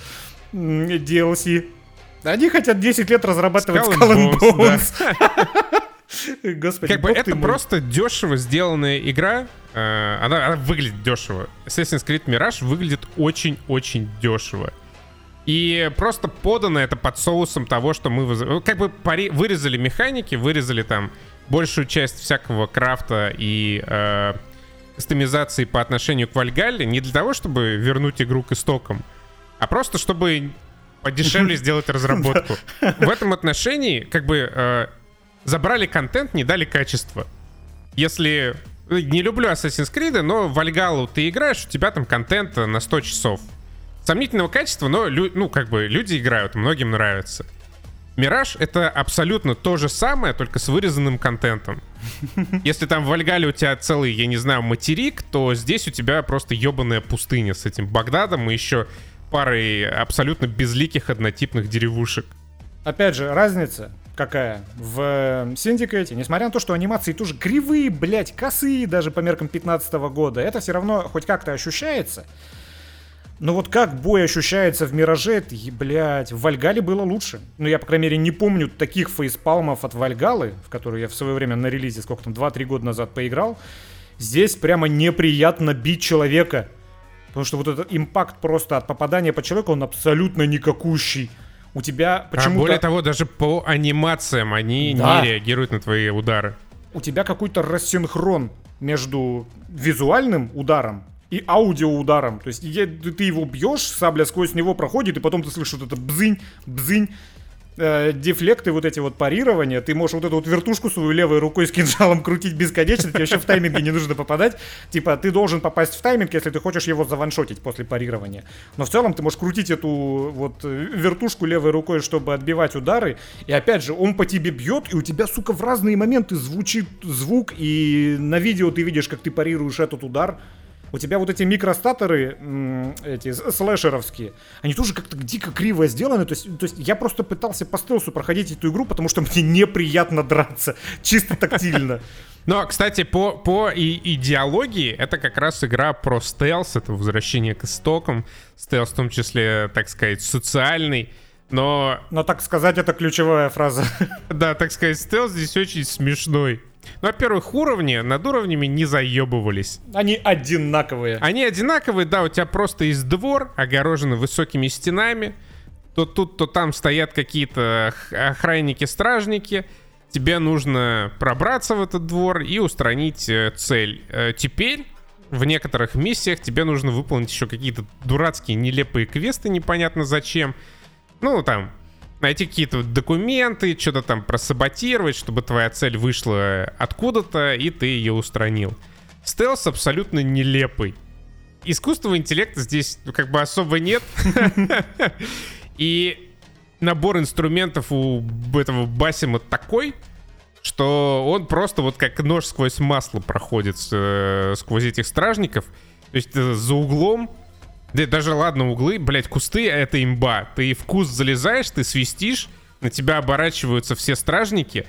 DLC? Они хотят 10 лет разрабатывать Skull, and Bones. Да. Господи, как бы это мой. просто дешево сделанная игра. Э, она, она выглядит дешево. Assassin's Creed Mirage выглядит очень-очень дешево. И просто подано это под соусом того, что мы ну, как бы пари... вырезали механики, вырезали там большую часть всякого крафта и э, кастомизации по отношению к Вальгалле не для того, чтобы вернуть игру к истокам, а просто чтобы подешевле сделать разработку. В этом отношении, как бы, э, забрали контент, не дали качество. Если... Э, не люблю Assassin's Creed, но в Вальгалу ты играешь, у тебя там контент на 100 часов. Сомнительного качества, но, ну, как бы, люди играют, многим нравится. Мираж — это абсолютно то же самое, только с вырезанным контентом. Если там в Вальгале у тебя целый, я не знаю, материк, то здесь у тебя просто ебаная пустыня с этим Багдадом и еще парой абсолютно безликих однотипных деревушек. Опять же, разница какая в Синдикате, несмотря на то, что анимации тоже кривые, блять, косые даже по меркам 15 года, это все равно хоть как-то ощущается. Но вот как бой ощущается в Мираже, это, блядь, в Вальгале было лучше. Ну, я, по крайней мере, не помню таких фейспалмов от Вальгалы, в которую я в свое время на релизе, сколько там, 2-3 года назад поиграл. Здесь прямо неприятно бить человека. Потому что вот этот импакт просто от попадания по человеку, он абсолютно никакущий у тебя почему-то... А более того, даже по анимациям они да. не реагируют на твои удары. У тебя какой-то рассинхрон между визуальным ударом и аудиоударом. То есть ты его бьешь, сабля сквозь него проходит, и потом ты слышишь вот это бзынь, бзынь, э, дефлекты, вот эти вот парирования, ты можешь вот эту вот вертушку свою левой рукой с кинжалом крутить бесконечно, тебе вообще в тайминге не нужно попадать. Типа, ты должен попасть в тайминг, если ты хочешь его заваншотить после парирования. Но в целом ты можешь крутить эту вот э, вертушку левой рукой, чтобы отбивать удары. И опять же, он по тебе бьет, и у тебя, сука, в разные моменты звучит звук, и на видео ты видишь, как ты парируешь этот удар у тебя вот эти микростаторы, эти слэшеровские, они тоже как-то дико криво сделаны. То есть, то есть я просто пытался по стелсу проходить эту игру, потому что мне неприятно драться, чисто тактильно. Но, кстати, по, по и идеологии это как раз игра про стелс, это возвращение к истокам. Стелс в том числе, так сказать, социальный. Но... Но так сказать, это ключевая фраза. Да, так сказать, стелс здесь очень смешной. Ну, во-первых, уровни над уровнями не заебывались. Они одинаковые. Они одинаковые, да, у тебя просто есть двор, огороженный высокими стенами. То тут, то там стоят какие-то охранники-стражники. Тебе нужно пробраться в этот двор и устранить э, цель. Э, теперь в некоторых миссиях тебе нужно выполнить еще какие-то дурацкие нелепые квесты, непонятно зачем. Ну, там, найти какие-то документы, что-то там просаботировать, чтобы твоя цель вышла откуда-то, и ты ее устранил. Стелс абсолютно нелепый. Искусственного интеллекта здесь ну, как бы особо нет. И набор инструментов у этого Басима такой, что он просто вот как нож сквозь масло проходит э, сквозь этих стражников. То есть э, за углом да даже ладно, углы, блять, кусты — это имба. Ты в куст залезаешь, ты свистишь, на тебя оборачиваются все стражники,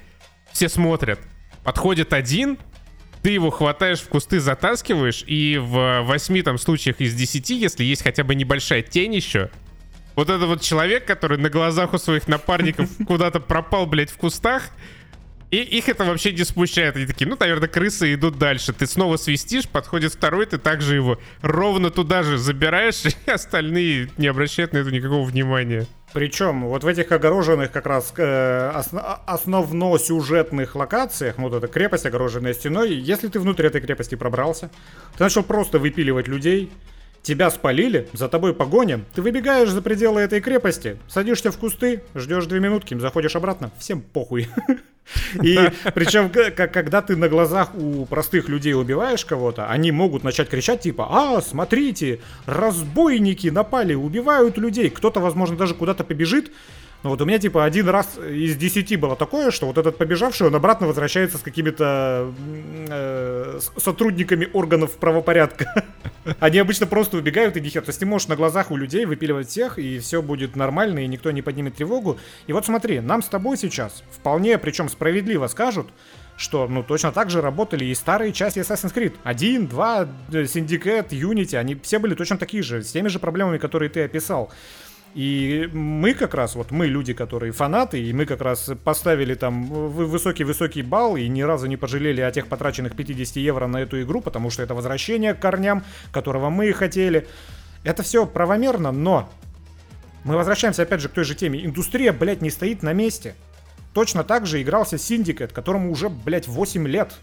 все смотрят. Подходит один, ты его хватаешь в кусты, затаскиваешь, и в восьми там случаях из десяти, если есть хотя бы небольшая тень еще, вот это вот человек, который на глазах у своих напарников куда-то пропал, блядь, в кустах, и их это вообще не смущает. Они такие, ну, наверное, крысы идут дальше. Ты снова свистишь, подходит второй, ты также его ровно туда же забираешь, и остальные не обращают на это никакого внимания. Причем вот в этих огороженных как раз э, осно- основно сюжетных локациях, вот эта крепость, огороженная стеной, если ты внутрь этой крепости пробрался, ты начал просто выпиливать людей, Тебя спалили, за тобой погоня, ты выбегаешь за пределы этой крепости, садишься в кусты, ждешь две минутки, заходишь обратно, всем похуй. И причем, когда ты на глазах у простых людей убиваешь кого-то, они могут начать кричать типа, а, смотрите, разбойники напали, убивают людей. Кто-то, возможно, даже куда-то побежит, Ну вот у меня типа один раз из десяти было такое, что вот этот побежавший, он обратно возвращается с какими-то э, сотрудниками органов правопорядка. Они обычно просто убегают и нихер. То есть ты можешь на глазах у людей выпиливать всех, и все будет нормально, и никто не поднимет тревогу. И вот смотри, нам с тобой сейчас вполне, причем справедливо скажут, что, ну, точно так же работали и старые части Assassin's Creed. Один, два, Syndicate, Unity, они все были точно такие же, с теми же проблемами, которые ты описал. И мы как раз, вот мы люди, которые фанаты, и мы как раз поставили там высокий-высокий балл и ни разу не пожалели о тех потраченных 50 евро на эту игру, потому что это возвращение к корням, которого мы и хотели. Это все правомерно, но мы возвращаемся опять же к той же теме. Индустрия, блядь, не стоит на месте. Точно так же игрался Syndicate, которому уже, блядь, 8 лет.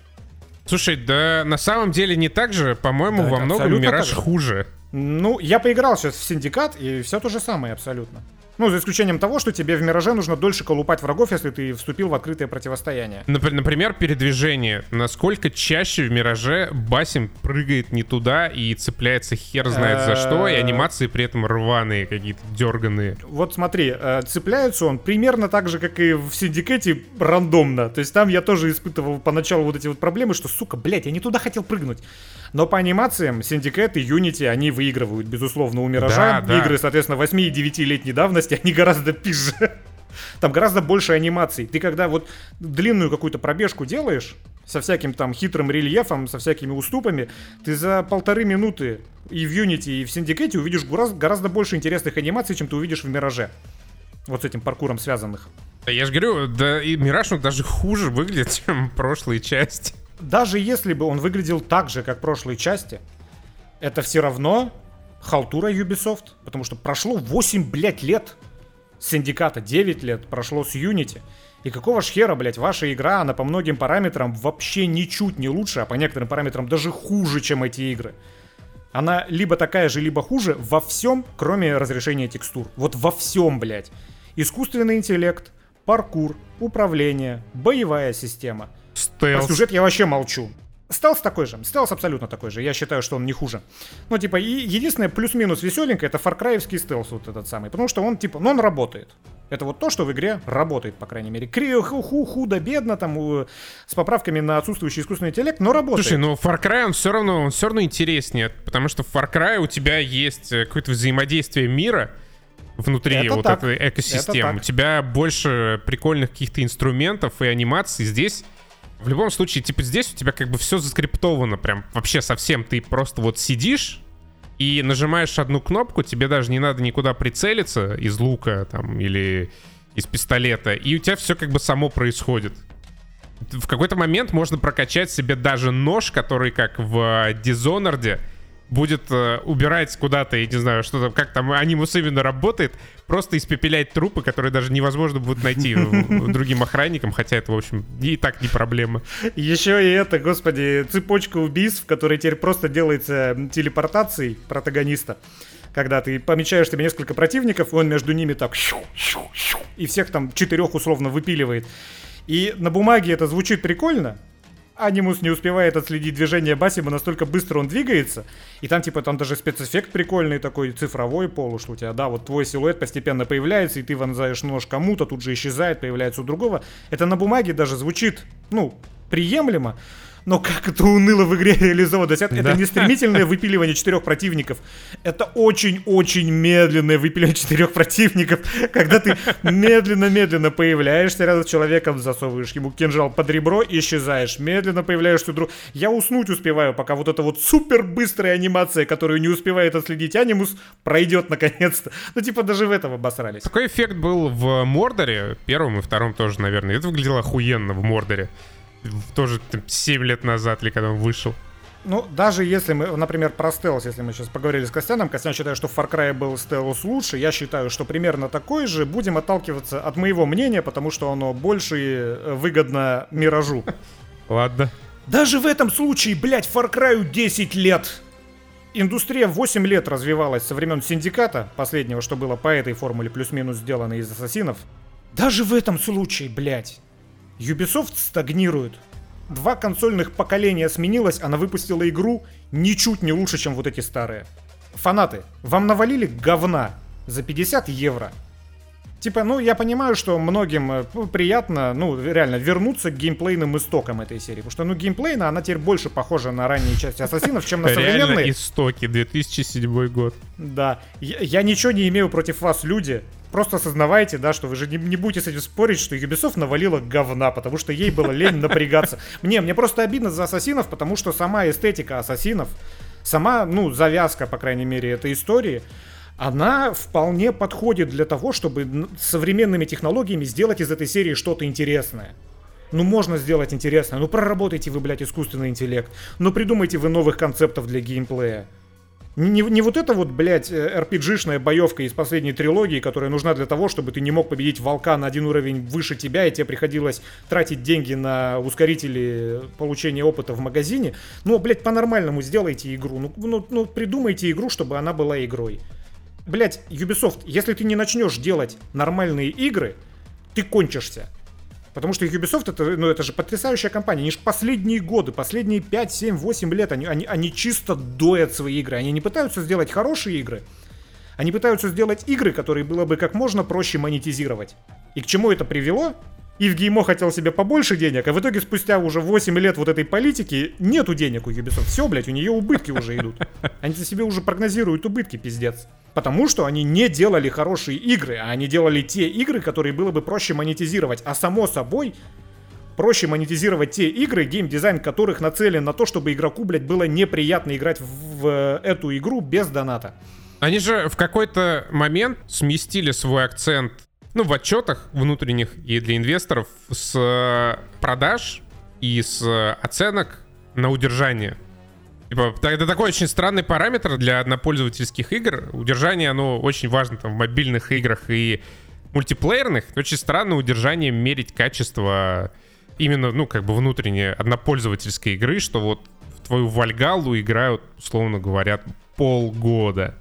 Слушай, да на самом деле не так же. По-моему, да, во многом Мираж хуже. Ну, я поиграл сейчас в Синдикат, и все то же самое абсолютно. Ну, за исключением того, что тебе в Мираже нужно дольше колупать врагов, если ты вступил в открытое противостояние. Например, передвижение. Насколько чаще в Мираже Басим прыгает не туда и цепляется хер знает за что, и анимации при этом рваные, какие-то дерганые. Вот смотри, э, цепляется он примерно так же, как и в Синдикате, рандомно. То есть там я тоже испытывал поначалу вот эти вот проблемы, что, сука, блядь, я не туда хотел прыгнуть. Но по анимациям Syndicate и Unity, они выигрывают, безусловно, у Миража. Да, Игры, соответственно, 8 и 9-летней давности, они гораздо пизже. Там гораздо больше анимаций. Ты когда вот длинную какую-то пробежку делаешь, со всяким там хитрым рельефом, со всякими уступами, ты за полторы минуты и в Unity, и в Syndicate увидишь гораздо больше интересных анимаций, чем ты увидишь в Мираже. Вот с этим паркуром связанных. Я же говорю, да и Мираж он даже хуже выглядит, чем прошлые части даже если бы он выглядел так же, как в прошлой части, это все равно халтура Ubisoft, потому что прошло 8, блядь, лет с Синдиката, 9 лет прошло с Unity. И какого ж хера, блядь, ваша игра, она по многим параметрам вообще ничуть не лучше, а по некоторым параметрам даже хуже, чем эти игры. Она либо такая же, либо хуже во всем, кроме разрешения текстур. Вот во всем, блядь. Искусственный интеллект, паркур, управление, боевая система — Стелс. Про сюжет я вообще молчу. Стелс такой же. Стелс абсолютно такой же. Я считаю, что он не хуже. Ну, типа, и единственное плюс-минус веселенькое, это фаркраевский стелс вот этот самый. Потому что он, типа, ну, он работает. Это вот то, что в игре работает, по крайней мере. Крио, ху, худо-бедно, там, у, с поправками на отсутствующий искусственный интеллект, но работает. Слушай, ну Far Cry, он все равно, он все равно интереснее, потому что в Far Cry у тебя есть э, какое-то взаимодействие мира, внутри это вот так. этой экосистемы. У тебя больше прикольных каких-то инструментов и анимаций. Здесь в любом случае, типа здесь у тебя как бы все заскриптовано прям вообще совсем. Ты просто вот сидишь и нажимаешь одну кнопку, тебе даже не надо никуда прицелиться из лука там или из пистолета, и у тебя все как бы само происходит. В какой-то момент можно прокачать себе даже нож, который как в Dishonored будет э, убирать куда-то, я не знаю, что там, как там анимус именно работает, просто испепелять трупы, которые даже невозможно будет найти другим охранникам, хотя это, в общем, и так не проблема. Еще и это, господи, цепочка убийств, которая теперь просто делается телепортацией протагониста когда ты помечаешь тебе несколько противников, и он между ними так и всех там четырех условно выпиливает. И на бумаге это звучит прикольно, Анимус не успевает отследить движение Басима, настолько быстро он двигается. И там, типа, там даже спецэффект прикольный такой, цифровой полу, что у тебя, да, вот твой силуэт постепенно появляется, и ты вонзаешь нож кому-то, тут же исчезает, появляется у другого. Это на бумаге даже звучит, ну, приемлемо но как это уныло в игре реализовано. То есть это, да. это не стремительное выпиливание четырех противников. Это очень-очень медленное выпиливание четырех противников, когда ты медленно-медленно появляешься рядом с человеком, засовываешь ему кинжал под ребро и исчезаешь. Медленно появляешься друг. Я уснуть успеваю, пока вот эта вот супер быстрая анимация, которую не успевает отследить анимус, пройдет наконец-то. Ну, типа, даже в этом обосрались. Такой эффект был в Мордоре, первом и втором тоже, наверное. Это выглядело охуенно в Мордоре тоже там, 7 лет назад, или когда он вышел. Ну, даже если мы, например, про стелс, если мы сейчас поговорили с Костяном, Костян считает, что в Far Cry был стелс лучше, я считаю, что примерно такой же. Будем отталкиваться от моего мнения, потому что оно больше э, выгодно Миражу. Ладно. Даже в этом случае, блядь, Far Cry 10 лет. Индустрия 8 лет развивалась со времен Синдиката, последнего, что было по этой формуле плюс-минус сделано из Ассасинов. Даже в этом случае, блядь, Ubisoft стагнирует. Два консольных поколения сменилось, она выпустила игру ничуть не лучше, чем вот эти старые. Фанаты, вам навалили говна за 50 евро. Типа, ну, я понимаю, что многим э, приятно, ну, реально, вернуться к геймплейным истокам этой серии. Потому что, ну, геймплейна, она теперь больше похожа на ранние части Ассасинов, чем на современные. Реально истоки, 2007 год. Да. Я, я ничего не имею против вас, люди. Просто осознавайте, да, что вы же не, не будете с этим спорить, что Ubisoft навалила говна, потому что ей было лень напрягаться. Мне, мне просто обидно за Ассасинов, потому что сама эстетика Ассасинов, сама, ну, завязка, по крайней мере, этой истории, она вполне подходит для того, чтобы современными технологиями сделать из этой серии что-то интересное. Ну, можно сделать интересное. Ну, проработайте вы, блядь, искусственный интеллект. Ну, придумайте вы новых концептов для геймплея. Не, не вот эта вот, блядь, RPG-шная э, боевка из последней трилогии, которая нужна для того, чтобы ты не мог победить волка на один уровень выше тебя, и тебе приходилось тратить деньги на ускорители получения опыта в магазине. Ну, блядь, по-нормальному сделайте игру. Ну, ну, ну, придумайте игру, чтобы она была игрой. Блять, Ubisoft, если ты не начнешь делать нормальные игры, ты кончишься. Потому что Ubisoft это, ну, это же потрясающая компания. Они же последние годы, последние 5, 7, 8 лет, они, они, они чисто доят свои игры. Они не пытаются сделать хорошие игры. Они пытаются сделать игры, которые было бы как можно проще монетизировать. И к чему это привело? Ив Геймо хотел себе побольше денег, а в итоге спустя уже 8 лет вот этой политики нету денег у Ubisoft. Все, блядь, у нее убытки уже идут. Они себе уже прогнозируют убытки, пиздец. Потому что они не делали хорошие игры, а они делали те игры, которые было бы проще монетизировать. А само собой, проще монетизировать те игры, геймдизайн которых нацелен на то, чтобы игроку, блядь, было неприятно играть в, в эту игру без доната. Они же в какой-то момент сместили свой акцент ну, в отчетах внутренних и для инвесторов с э, продаж и с э, оценок на удержание. Типа, это такой очень странный параметр для однопользовательских игр. Удержание, оно очень важно там в мобильных играх и мультиплеерных. Очень странно удержание мерить качество именно, ну, как бы внутренней однопользовательской игры, что вот в твою Вальгалу играют, условно говоря, полгода.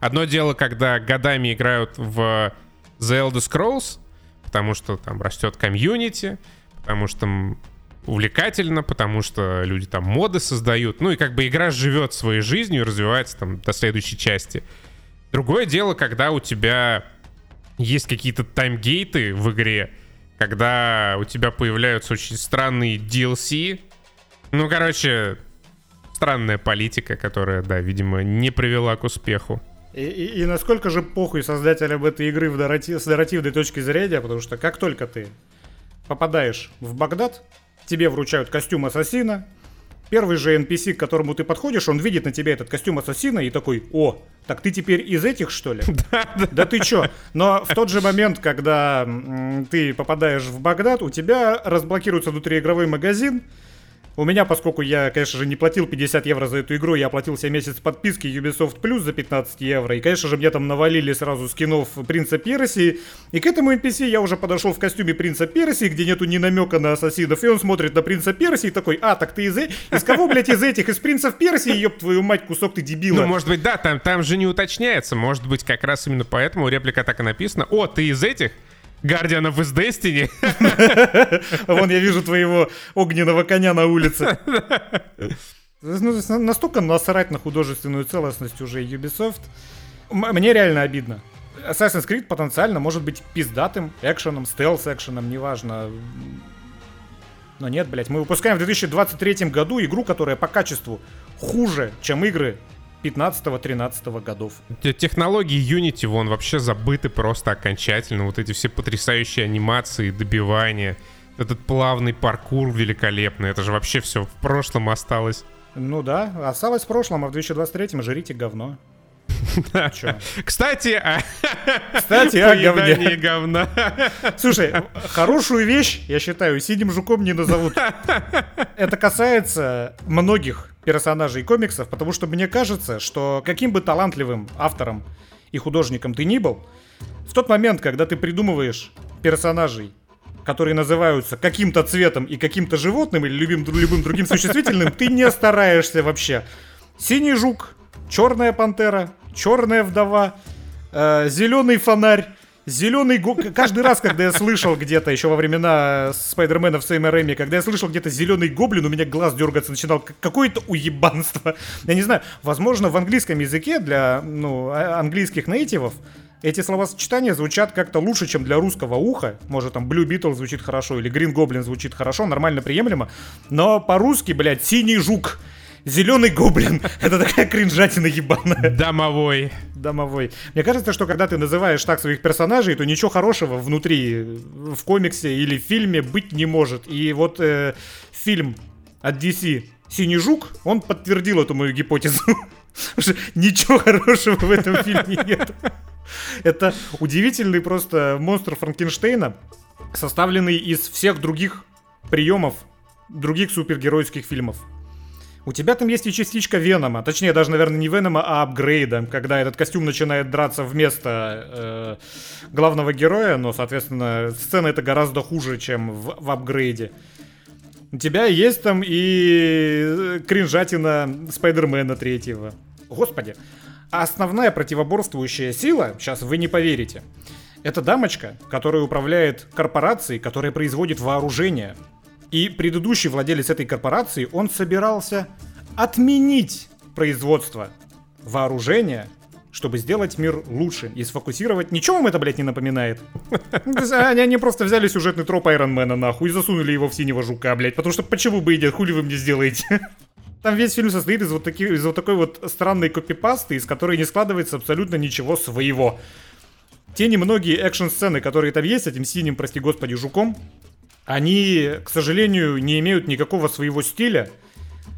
Одно дело, когда годами играют в The Elder Scrolls, потому что там растет комьюнити, потому что увлекательно, потому что люди там моды создают. Ну и как бы игра живет своей жизнью развивается там до следующей части. Другое дело, когда у тебя есть какие-то таймгейты в игре, когда у тебя появляются очень странные DLC. Ну, короче, странная политика, которая, да, видимо, не привела к успеху. И, и, и насколько же похуй создателям этой игры в нарратив, с нарративной точки зрения, потому что как только ты попадаешь в Багдад, тебе вручают костюм ассасина, первый же NPC, к которому ты подходишь, он видит на тебе этот костюм ассасина и такой, о, так ты теперь из этих, что ли? Да, ты чё? Но в тот же момент, когда ты попадаешь в Багдад, у тебя разблокируется внутриигровой магазин, у меня, поскольку я, конечно же, не платил 50 евро за эту игру, я оплатил себе месяц подписки Ubisoft Plus за 15 евро. И, конечно же, мне там навалили сразу скинов Принца Персии. И к этому NPC я уже подошел в костюме Принца Персии, где нету ни намека на ассасинов. И он смотрит на Принца Персии такой, а, так ты из, э... из кого, блядь, из этих? Из Принцев Персии, ёб твою мать, кусок ты дебила. Ну, может быть, да, там, там же не уточняется. Может быть, как раз именно поэтому реплика так и написана. О, ты из этих? Гардианов из Destiny. Вон я вижу твоего огненного коня на улице. Ну, настолько насрать на художественную целостность уже Ubisoft. Мне реально обидно. Assassin's Creed потенциально может быть пиздатым экшеном, стелс-экшеном, неважно. Но нет, блядь, мы выпускаем в 2023 году игру, которая по качеству хуже, чем игры 15-13 годов. Технологии Unity, вон, вообще забыты просто окончательно. Вот эти все потрясающие анимации, добивания, этот плавный паркур великолепный. Это же вообще все в прошлом осталось. Ну да, осталось в прошлом, а в 2023 жрите говно. Кстати, о... Кстати, о говне. говна. Слушай, хорошую вещь, я считаю, синим жуком не назовут. Это касается многих персонажей комиксов, потому что мне кажется, что каким бы талантливым автором и художником ты ни был, в тот момент, когда ты придумываешь персонажей, которые называются каким-то цветом и каким-то животным или любым, любым другим существительным, ты не стараешься вообще. Синий жук, черная пантера, черная вдова, э, зеленый фонарь, Зеленый го... Каждый раз, когда я слышал где-то, еще во времена Спайдермена в Рэми, когда я слышал где-то зеленый гоблин, у меня глаз дергаться начинал. Какое-то уебанство. Я не знаю, возможно, в английском языке для ну, а, английских нейтивов эти словосочетания звучат как-то лучше, чем для русского уха. Может, там Blue Beetle звучит хорошо, или Green Goblin звучит хорошо, нормально, приемлемо. Но по-русски, блядь, синий жук. Зеленый гоблин. Это такая кринжатина ебаная. Домовой. Домовой. Мне кажется, что когда ты называешь так своих персонажей, то ничего хорошего внутри в комиксе или в фильме быть не может. И вот э, фильм от DC «Синий жук», он подтвердил эту мою гипотезу. Ничего хорошего в этом фильме нет. Это удивительный просто монстр Франкенштейна, составленный из всех других приемов других супергеройских фильмов. У тебя там есть и частичка Венома, точнее даже, наверное, не Венома, а апгрейда, когда этот костюм начинает драться вместо э, главного героя, но, соответственно, сцена это гораздо хуже, чем в, в апгрейде. У тебя есть там и э, кринжатина Спайдермена третьего. Господи. А основная противоборствующая сила, сейчас вы не поверите, это дамочка, которая управляет корпорацией, которая производит вооружение. И предыдущий владелец этой корпорации, он собирался отменить производство вооружения, чтобы сделать мир лучше и сфокусировать. Ничего вам это, блядь, не напоминает? Они, просто взяли сюжетный троп Айронмена, нахуй, и засунули его в синего жука, блядь. Потому что почему бы и нет, хули вы мне сделаете? Там весь фильм состоит из вот, таких, из вот такой вот странной копипасты, из которой не складывается абсолютно ничего своего. Те немногие экшн-сцены, которые там есть, этим синим, прости господи, жуком, они, к сожалению, не имеют никакого своего стиля,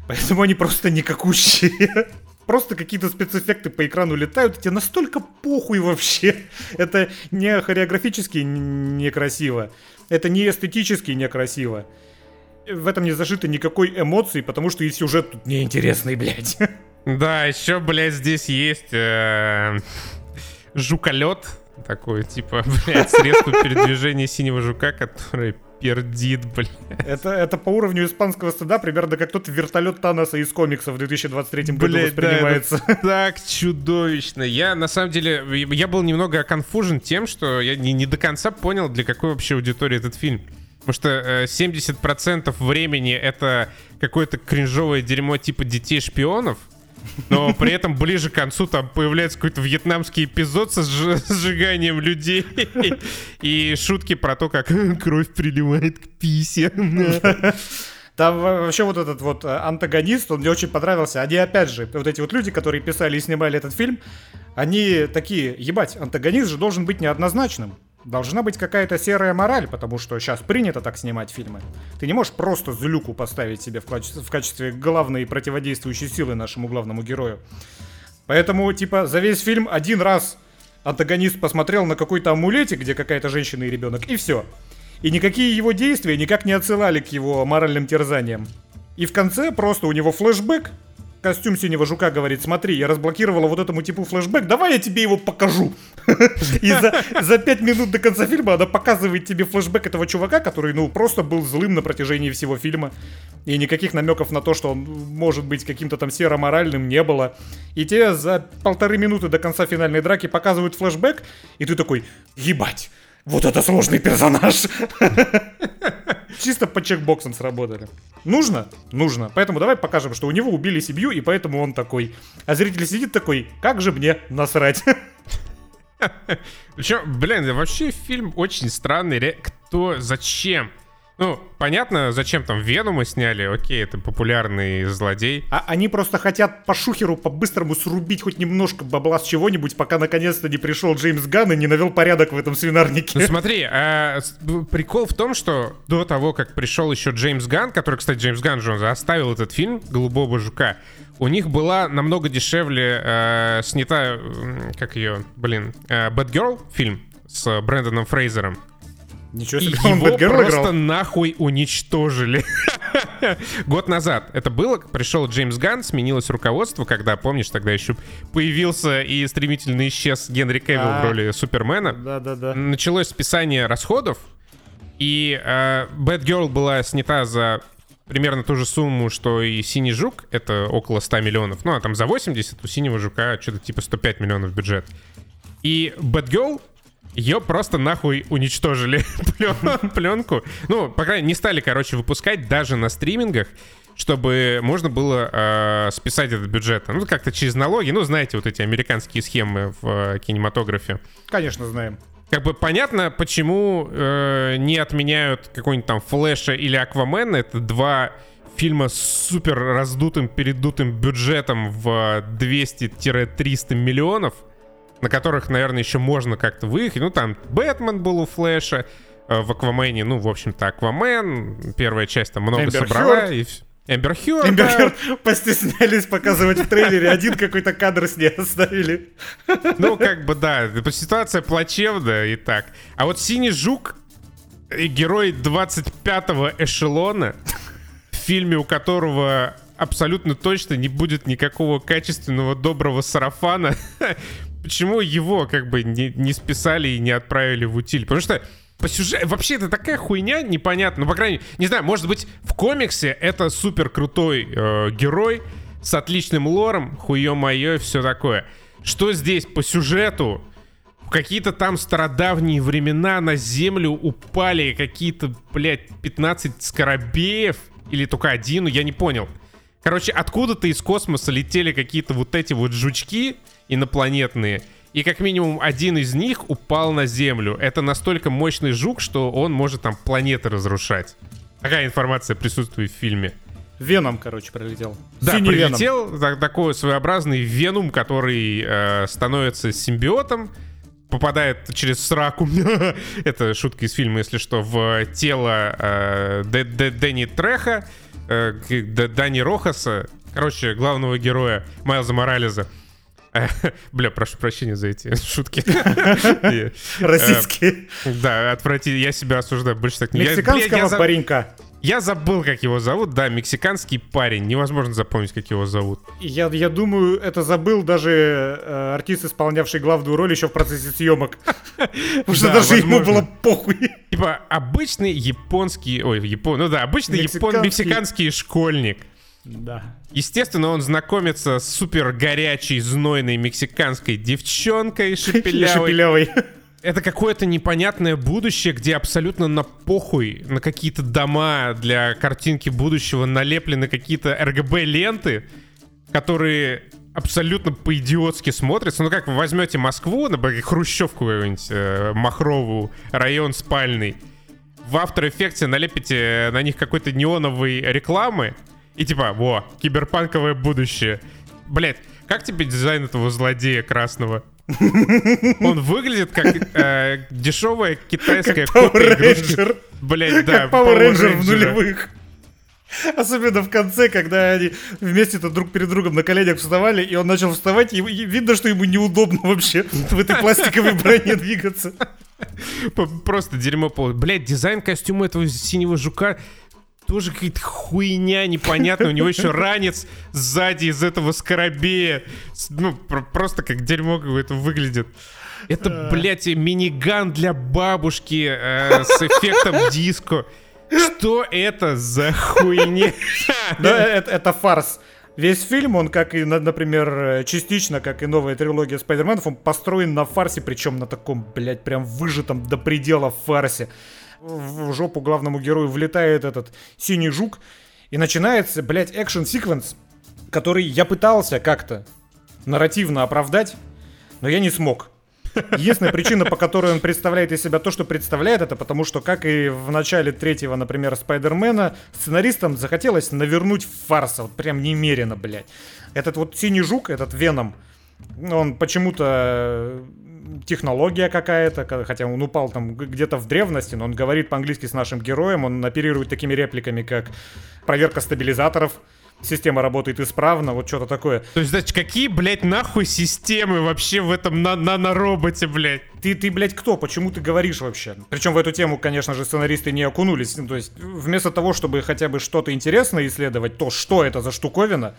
поэтому они просто никакущие. Просто какие-то спецэффекты по экрану летают, тебе настолько похуй вообще. Это не хореографически некрасиво, это не эстетически некрасиво в этом не зашито никакой эмоции, потому что и сюжет тут неинтересный, блядь. Да, еще, блядь, здесь есть э, жуколет, такой, типа, блядь, средство передвижения синего жука, который пердит, блядь. Это, это по уровню испанского стыда примерно как тот вертолет Таноса из комиксов в 2023 году блядь, воспринимается. Да, так чудовищно. Я, на самом деле, я был немного конфужен тем, что я не, не до конца понял, для какой вообще аудитории этот фильм. Потому что э, 70% времени это какое-то кринжовое дерьмо типа детей шпионов. Но при этом ближе к концу там появляется какой-то вьетнамский эпизод со сжиганием людей. И шутки про то, как кровь приливает к писе. Там вообще вот этот вот э, антагонист, он мне очень понравился. Они, опять же, вот эти вот люди, которые писали и снимали этот фильм, они такие, ебать, антагонист же должен быть неоднозначным. Должна быть какая-то серая мораль, потому что сейчас принято так снимать фильмы. Ты не можешь просто злюку поставить себе в качестве, в качестве главной противодействующей силы нашему главному герою. Поэтому, типа, за весь фильм один раз антагонист посмотрел на какой-то амулете, где какая-то женщина и ребенок, и все. И никакие его действия никак не отсылали к его моральным терзаниям. И в конце просто у него флешбэк, костюм синего жука говорит, смотри, я разблокировала вот этому типу флешбэк, давай я тебе его покажу. И за, пять минут до конца фильма она показывает тебе флешбэк этого чувака, который, ну, просто был злым на протяжении всего фильма. И никаких намеков на то, что он может быть каким-то там серо-моральным, не было. И тебе за полторы минуты до конца финальной драки показывают флешбэк, и ты такой, ебать, вот это сложный персонаж. Чисто по чекбоксам сработали. Нужно? Нужно. Поэтому давай покажем, что у него убили семью, и поэтому он такой. А зритель сидит такой, как же мне насрать? Причем, блин, вообще фильм очень странный. Кто, зачем? Ну, понятно, зачем там Венума сняли, окей, это популярный злодей. А они просто хотят по шухеру по-быстрому срубить хоть немножко бабла с чего-нибудь, пока наконец-то не пришел Джеймс Ганн и не навел порядок в этом свинарнике. Ну смотри, а, прикол в том, что до того, как пришел еще Джеймс Ганн, который, кстати, Джеймс Ганн же он оставил этот фильм «Голубого жука», у них была намного дешевле э, снята, как ее, блин, э, Bad Girl фильм с Брэндоном Фрейзером. Ничего себе, он его просто играл. нахуй уничтожили. Год назад это было, пришел Джеймс Ганн, сменилось руководство, когда, помнишь, тогда еще появился и стремительно исчез Генри Кевилл в роли Супермена. Да-да-да. Началось списание расходов, и э, Bad Girl была снята за примерно ту же сумму, что и «Синий жук», это около 100 миллионов. Ну, а там за 80 у «Синего жука» что-то типа 105 миллионов бюджет. И Girl ее просто нахуй уничтожили пленку. Ну, по крайней мере, не стали, короче, выпускать даже на стримингах, чтобы можно было э, списать этот бюджет. Ну, как-то через налоги. Ну, знаете, вот эти американские схемы в э, кинематографе. Конечно, знаем. Как бы понятно, почему э, не отменяют какой-нибудь там Флэша или Аквамена. Это два фильма с супер раздутым, передутым бюджетом в 200-300 миллионов, на которых, наверное, еще можно как-то выехать. Ну, там Бэтмен был у Флэша, э, в Аквамене, ну, в общем-то, Аквамен, первая часть там много Эмбер собрала. Хёрд. И... Эмбер Хёрд, Эмбер да. Хёрд постеснялись показывать в трейлере, один какой-то кадр с ней оставили. Ну, как бы, да, ситуация плачевная и так. А вот Синий Жук, герой 25-го эшелона, в фильме, у которого абсолютно точно не будет никакого качественного доброго сарафана, почему его как бы не, не списали и не отправили в утиль? Потому что по сюжету... Вообще, это такая хуйня непонятная. Ну, по крайней мере, не знаю, может быть, в комиксе это супер крутой э, герой с отличным лором, хуё моё и все такое. Что здесь по сюжету? В какие-то там стародавние времена на землю упали какие-то, блядь, 15 скоробеев. Или только один, ну, я не понял. Короче, откуда-то из космоса летели какие-то вот эти вот жучки инопланетные. И как минимум один из них упал на Землю. Это настолько мощный жук, что он может там планеты разрушать. Такая информация присутствует в фильме. Веном, короче, пролетел. Да, Синий Веном. прилетел так- такой своеобразный венум, который э, становится симбиотом, попадает через сраку, это шутка из фильма, если что, в тело э, Дэнни Треха, э, Дани Рохаса, короче, главного героя Майлза Морализа. Бля, прошу прощения за эти шутки. Э, Да, отвратительно. Я себя осуждаю. Больше так не... Мексиканского паренька. я забыл, как его зовут. Да, мексиканский парень. Невозможно запомнить, как его зовут. Я, я думаю, это забыл даже э, артист, исполнявший главную роль еще в процессе съемок. Потому что Да, даже ему было похуй. Типа обычный японский... Ой, япон... Ну да, обычный мексиканский школьник. Да. Естественно, он знакомится с супер горячей, знойной мексиканской девчонкой шепелявой. Это какое-то непонятное будущее, где абсолютно на похуй на какие-то дома для картинки будущего налеплены какие-то РГБ-ленты, которые абсолютно по-идиотски смотрятся. Ну как вы возьмете Москву, например, Хрущевку какую-нибудь, э, Махрову, район спальный, в After Effects налепите на них какой-то неоновой рекламы, и типа, во, киберпанковое будущее. Блять, как тебе дизайн этого злодея красного? Он выглядит как э, дешевая китайская Как Power. Ranger. Блять, да. Как Power Ranger в нулевых. Особенно в конце, когда они вместе-то друг перед другом на коленях вставали, и он начал вставать, и видно, что ему неудобно вообще в этой пластиковой броне двигаться. Просто дерьмо пол. Блять, дизайн костюма этого синего жука тоже какая-то хуйня непонятная. У него еще ранец сзади из этого скоробея. Ну, пр- просто как дерьмо какое-то выглядит. Это, блядь, миниган для бабушки э, с эффектом диско. Что это за хуйня? Да, это, это фарс. Весь фильм, он как и, на- например, э, частично, как и новая трилогия Спайдерменов, он построен на фарсе, причем на таком, блядь, прям выжатом до предела фарсе. В жопу главному герою влетает этот синий жук, и начинается, блядь, экшен-секвенс, который я пытался как-то нарративно оправдать, но я не смог. Единственная причина, по которой он представляет из себя то, что представляет, это потому что, как и в начале третьего, например, Спайдермена, сценаристам захотелось навернуть фарса, вот прям немерено, блядь. Этот вот синий жук, этот Веном, он почему-то технология какая-то, ка- хотя он упал там где-то в древности, но он говорит по-английски с нашим героем, он оперирует такими репликами, как проверка стабилизаторов, система работает исправно, вот что-то такое. То есть, значит, какие, блядь, нахуй системы вообще в этом на- нанороботе, блядь? Ты, ты, блядь, кто? Почему ты говоришь вообще? Причем в эту тему, конечно же, сценаристы не окунулись. Ну, То есть, вместо того, чтобы хотя бы что-то интересное исследовать, то, что это за штуковина,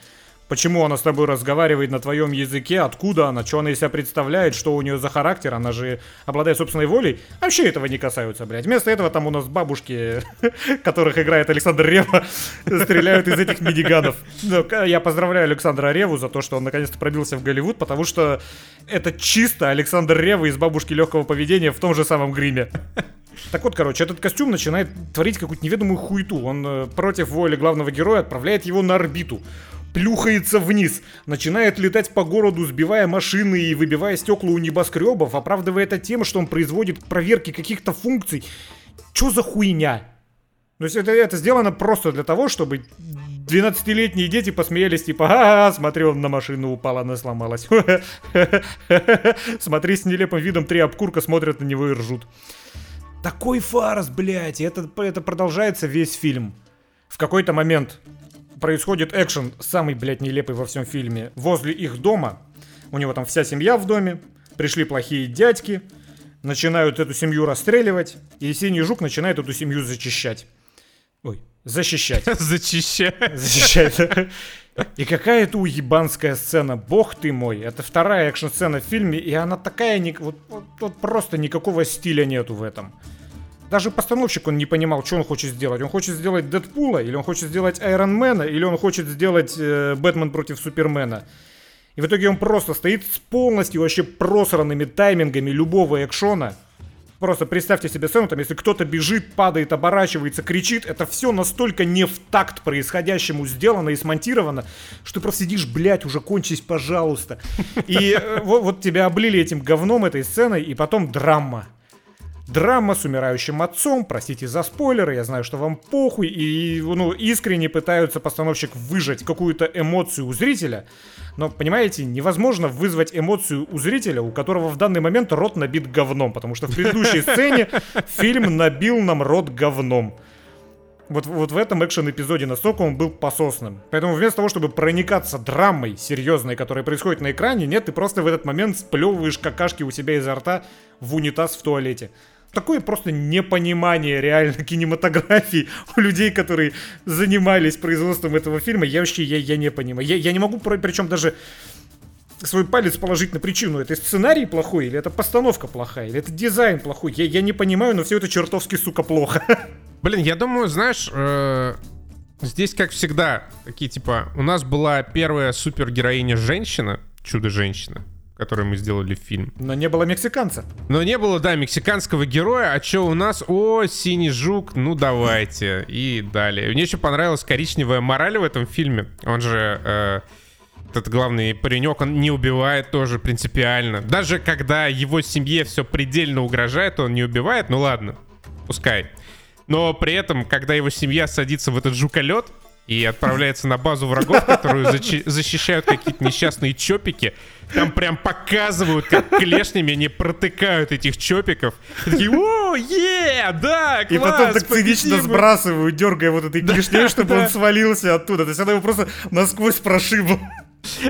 почему она с тобой разговаривает на твоем языке, откуда она, что она из себя представляет, что у нее за характер, она же обладает собственной волей, вообще этого не касаются, блядь. Вместо этого там у нас бабушки, которых играет Александр Рева, стреляют из этих миниганов. Ну, Я поздравляю Александра Реву за то, что он наконец-то пробился в Голливуд, потому что это чисто Александр Рева из «Бабушки легкого поведения» в том же самом гриме. Так вот, короче, этот костюм начинает творить какую-то неведомую хуету. Он э, против воли главного героя отправляет его на орбиту плюхается вниз, начинает летать по городу, сбивая машины и выбивая стекла у небоскребов, оправдывая это тем, что он производит проверки каких-то функций. Чё за хуйня? То есть это, это сделано просто для того, чтобы 12-летние дети посмеялись, типа, а, смотри, он на машину упал, она сломалась. Смотри, с нелепым видом три обкурка смотрят на него и ржут. Такой фарс, блядь, это, это продолжается весь фильм. В какой-то момент происходит экшен, самый, блядь, нелепый во всем фильме, возле их дома. У него там вся семья в доме, пришли плохие дядьки, начинают эту семью расстреливать, и Синий Жук начинает эту семью зачищать. Ой, защищать. Зачищать. Защищать. И какая это уебанская сцена, бог ты мой. Это вторая экшн-сцена в фильме, и она такая, вот, вот, вот просто никакого стиля нету в этом. Даже постановщик он не понимал, что он хочет сделать. Он хочет сделать Дэдпула, или он хочет сделать Айронмена, или он хочет сделать э, Бэтмен против Супермена. И в итоге он просто стоит с полностью вообще просранными таймингами любого экшона. Просто представьте себе сцену, там, если кто-то бежит, падает, оборачивается, кричит, это все настолько не в такт происходящему сделано и смонтировано, что ты просто сидишь, блядь, уже кончись, пожалуйста. И э, вот, вот тебя облили этим говном этой сценой, и потом драма. Драма с умирающим отцом, простите за спойлеры, я знаю, что вам похуй, и ну, искренне пытаются постановщик выжать какую-то эмоцию у зрителя, но, понимаете, невозможно вызвать эмоцию у зрителя, у которого в данный момент рот набит говном, потому что в предыдущей сцене фильм набил нам рот говном. Вот, вот в этом экшен-эпизоде настолько он был пососным. Поэтому вместо того, чтобы проникаться драмой серьезной, которая происходит на экране, нет, ты просто в этот момент сплевываешь какашки у себя изо рта в унитаз в туалете такое просто непонимание реально кинематографии у людей, которые занимались производством этого фильма. Я вообще, я, я не понимаю. Я, я не могу, причем даже свой палец положить на причину. Это сценарий плохой, или это постановка плохая, или это дизайн плохой. Я, я не понимаю, но все это чертовски, сука, плохо. Блин, я думаю, знаешь, э, здесь, как всегда, такие типа, у нас была первая супергероиня женщина, чудо-женщина который мы сделали фильм. Но не было мексиканца. Но не было, да, мексиканского героя. А что у нас? О, синий жук, ну давайте. И далее. Мне еще понравилась коричневая мораль в этом фильме. Он же... Э, этот главный паренек, он не убивает тоже принципиально. Даже когда его семье все предельно угрожает, он не убивает, ну ладно, пускай. Но при этом, когда его семья садится в этот жуколет, и отправляется на базу врагов, которую защи- защищают какие-то несчастные чопики. Там прям показывают, как клешнями они протыкают этих чопиков. И такие, о, е, да, класс, И потом так цинично сбрасывают, дергая вот этой клешней, чтобы он свалился оттуда. То есть она его просто насквозь прошибла.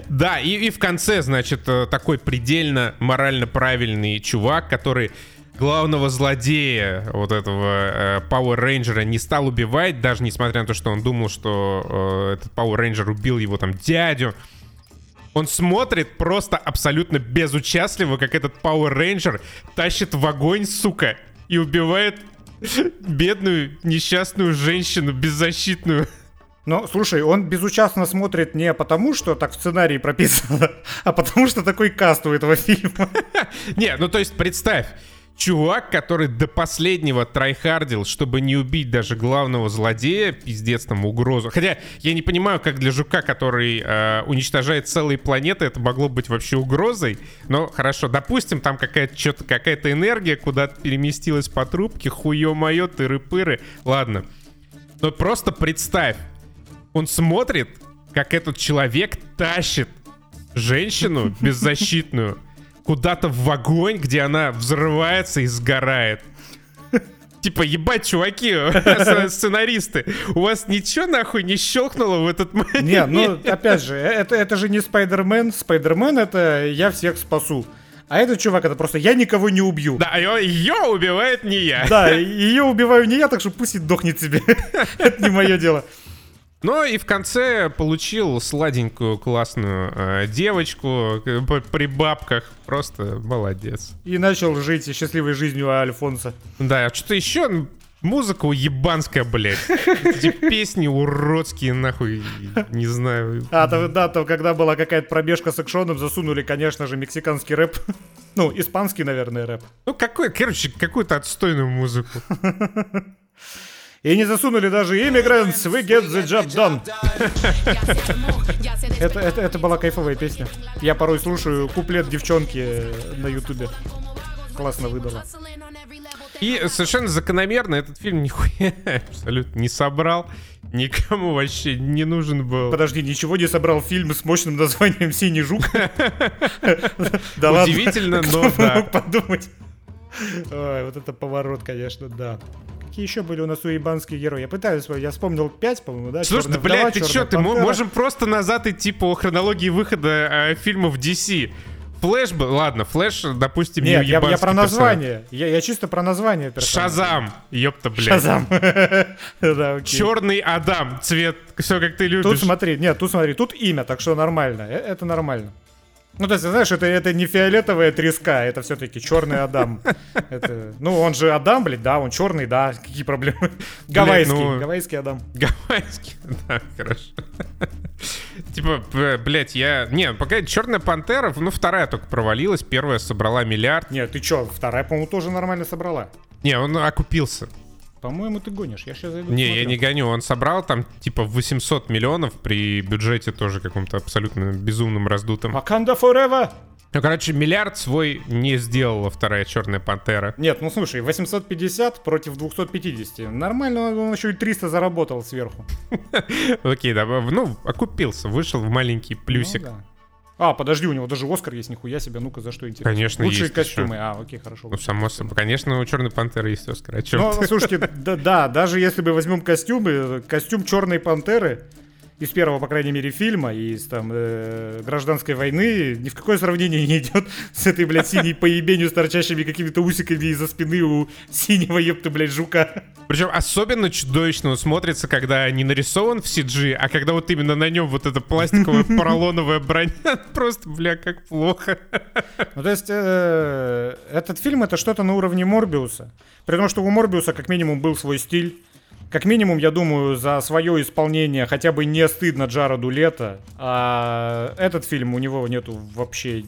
Да, и, и в конце, значит, э, такой предельно морально правильный чувак, который главного злодея вот этого э, Power Ranger не стал убивать, даже несмотря на то, что он думал, что э, этот Power Ranger убил его там дядю. Он смотрит просто абсолютно безучастливо, как этот Power Ranger тащит в огонь, сука, и убивает бедную несчастную женщину беззащитную. Но, слушай, он безучастно смотрит не потому, что так в сценарии прописано, а потому что такой каст у этого фильма. Не, ну то есть представь, чувак, который до последнего трайхардил, чтобы не убить даже главного злодея, пиздец там угрозу. Хотя я не понимаю, как для жука, который э, уничтожает целые планеты, это могло быть вообще угрозой. Но хорошо, допустим, там какая-то что-то, какая-то энергия куда-то переместилась по трубке, хуё-моё, тыры-пыры. Ладно. Но просто представь, он смотрит, как этот человек тащит женщину беззащитную куда-то в огонь, где она взрывается и сгорает. Типа, ебать, чуваки, сценаристы, у вас ничего нахуй не щелкнуло в этот момент? Не, ну, опять же, это, это же не Спайдермен. Спайдермен это я всех спасу. А этот чувак, это просто я никого не убью. Да, ее убивает не я. Да, ее убиваю не я, так что пусть и дохнет себе. это не мое дело. Но и в конце получил сладенькую классную э, девочку э, при бабках. Просто молодец. И начал жить счастливой жизнью Альфонса. Да, а что-то еще Музыка уебанская, блядь. Эти песни уродские, нахуй, не знаю. А, то, да, то когда была какая-то пробежка с экшоном, засунули, конечно же, мексиканский рэп. Ну, испанский, наверное, рэп. Ну, какой, короче, какую-то отстойную музыку. И не засунули даже Immigrants, we get the job done. это, это, это была кайфовая песня. Я порой слушаю куплет девчонки на ютубе. Классно выдала. И совершенно закономерно этот фильм нихуя абсолютно не собрал. Никому вообще не нужен был. Подожди, ничего не собрал фильм с мощным названием «Синий жук»? Да Удивительно, но да. подумать? Ой, вот это поворот, конечно, да. Какие еще были у нас уебанские герои? Я пытаюсь, я вспомнил 5, по-моему, да? Слушай, да, блядь, ты что, ты можем просто назад идти по хронологии выхода э, фильмов DC. Флэш был, ладно, Флэш, допустим, Нет, я, я про название. Я, я чисто про название персонажа. Шазам, ёпта, блядь. Шазам. Черный Адам, цвет, все как ты любишь. Тут смотри, нет, тут смотри, тут имя, так что нормально. Э, это нормально. Ну, то есть, знаешь, это, это не фиолетовая треска, это все-таки черный Адам. Это, ну, он же Адам, блядь, да, он черный, да, какие проблемы? Гавайский, ну, гавайский Адам. Гавайский, да, хорошо. Типа, блядь, я... Не, пока Черная Пантера, ну, вторая только провалилась, первая собрала миллиард. Нет, ты чё, вторая, по-моему, тоже нормально собрала. Не, он окупился. По-моему, ты гонишь. Я сейчас зайду. Не, посмотрю. я не гоню. Он собрал там типа 800 миллионов при бюджете тоже каком-то абсолютно безумным раздутым. Wakanda Forever! Ну, короче, миллиард свой не сделала вторая Черная Пантера. Нет, ну слушай, 850 против 250. Нормально, он еще и 300 заработал сверху. Окей, да, ну, окупился, вышел в маленький плюсик. Ну, да. А, подожди, у него даже Оскар есть, нихуя себе, ну-ка, за что интересно? Конечно, Лучшие есть костюмы, еще. а, окей, хорошо. Ну, само собой, конечно, у Черной Пантеры есть Оскар, а Ну, слушайте, да, да, даже если мы возьмем костюмы, костюм Черной Пантеры из первого, по крайней мере, фильма, и из там э, гражданской войны ни в какое сравнение не идет с этой, блядь, синей поебенью с торчащими какими-то усиками из-за спины у синего, ёпта, блядь, жука. Причем особенно чудовищно он смотрится, когда не нарисован в CG, а когда вот именно на нем вот эта пластиковая поролоновая броня. Просто, бля, как плохо. Ну, то есть, э, этот фильм это что-то на уровне Морбиуса. При том, что у Морбиуса как минимум был свой стиль как минимум, я думаю, за свое исполнение хотя бы не стыдно Джароду Лето. А этот фильм у него нету вообще...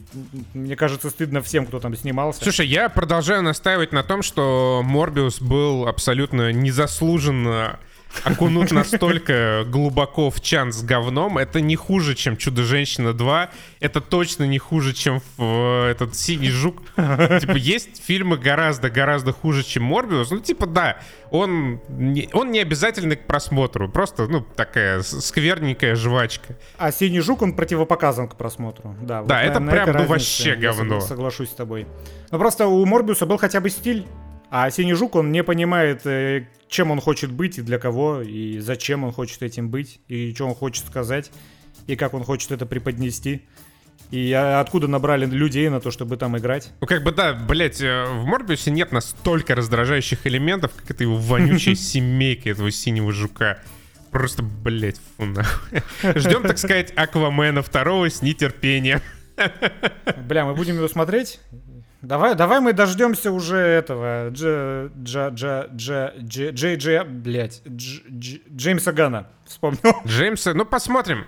Мне кажется, стыдно всем, кто там снимался. Слушай, я продолжаю настаивать на том, что Морбиус был абсолютно незаслуженно окунут настолько глубоко в чан с говном, это не хуже, чем «Чудо-женщина 2», это точно не хуже, чем в, э, этот «Синий жук». Типа, есть фильмы гораздо-гораздо хуже, чем «Морбиус». Ну, типа, да, он не, он не обязательный к просмотру, просто, ну, такая скверненькая жвачка. А «Синий жук», он противопоказан к просмотру, да. Да, вот, это прям, ну, вообще говно. Соглашусь с тобой. Но просто у Морбиуса был хотя бы стиль, а Синий Жук, он не понимает, э, чем он хочет быть и для кого, и зачем он хочет этим быть, и что он хочет сказать, и как он хочет это преподнести. И откуда набрали людей на то, чтобы там играть? Ну, как бы, да, блять, э, в Морбиусе нет настолько раздражающих элементов, как это его вонючая семейка этого синего жука. Просто, блять, фу нахуй. Ждем, так сказать, Аквамена второго с нетерпением. Бля, мы будем его смотреть? Давай, давай мы дождемся уже этого Дж, Дж, Дж, Дж, Дж, Дж, Дж, блядь, Дж, Дж, Джеймса Гана. Вспомнил. Джеймса, ну посмотрим.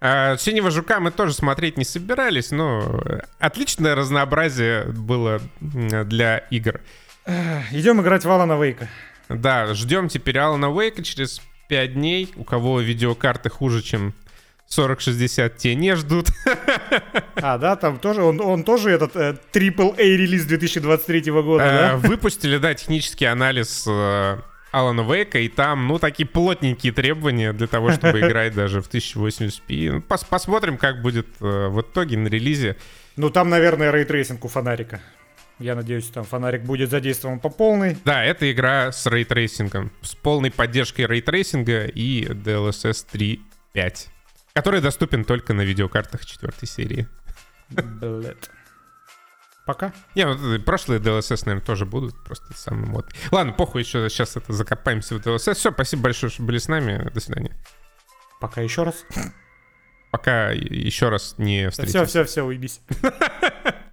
А, Синего жука мы тоже смотреть не собирались, но отличное разнообразие было для игр. Идем играть в Алана Вейка. Да, ждем теперь Алана Вейка через 5 дней. У кого видеокарты хуже, чем 4060 те не ждут. А, да, там тоже, он, он тоже этот э, AAA релиз 2023 года, э, да? Выпустили, да, технический анализ э, Алана Вейка, и там, ну, такие плотненькие требования для того, чтобы играть даже в 1080p. Ну, пос посмотрим, как будет э, в итоге на релизе. Ну, там, наверное, рейтрейсинг у фонарика. Я надеюсь, там фонарик будет задействован по полной. Да, это игра с рейтрейсингом. С полной поддержкой рейтрейсинга и DLSS 3.5 который доступен только на видеокартах четвертой серии. Блядь. Пока. Не, ну, прошлые DLSS, наверное, тоже будут. Просто самый мод. Ладно, похуй, еще сейчас это закопаемся в DLSS. Все, спасибо большое, что были с нами. До свидания. Пока еще раз. Пока еще раз не встретимся. Все, все, все, уйдись.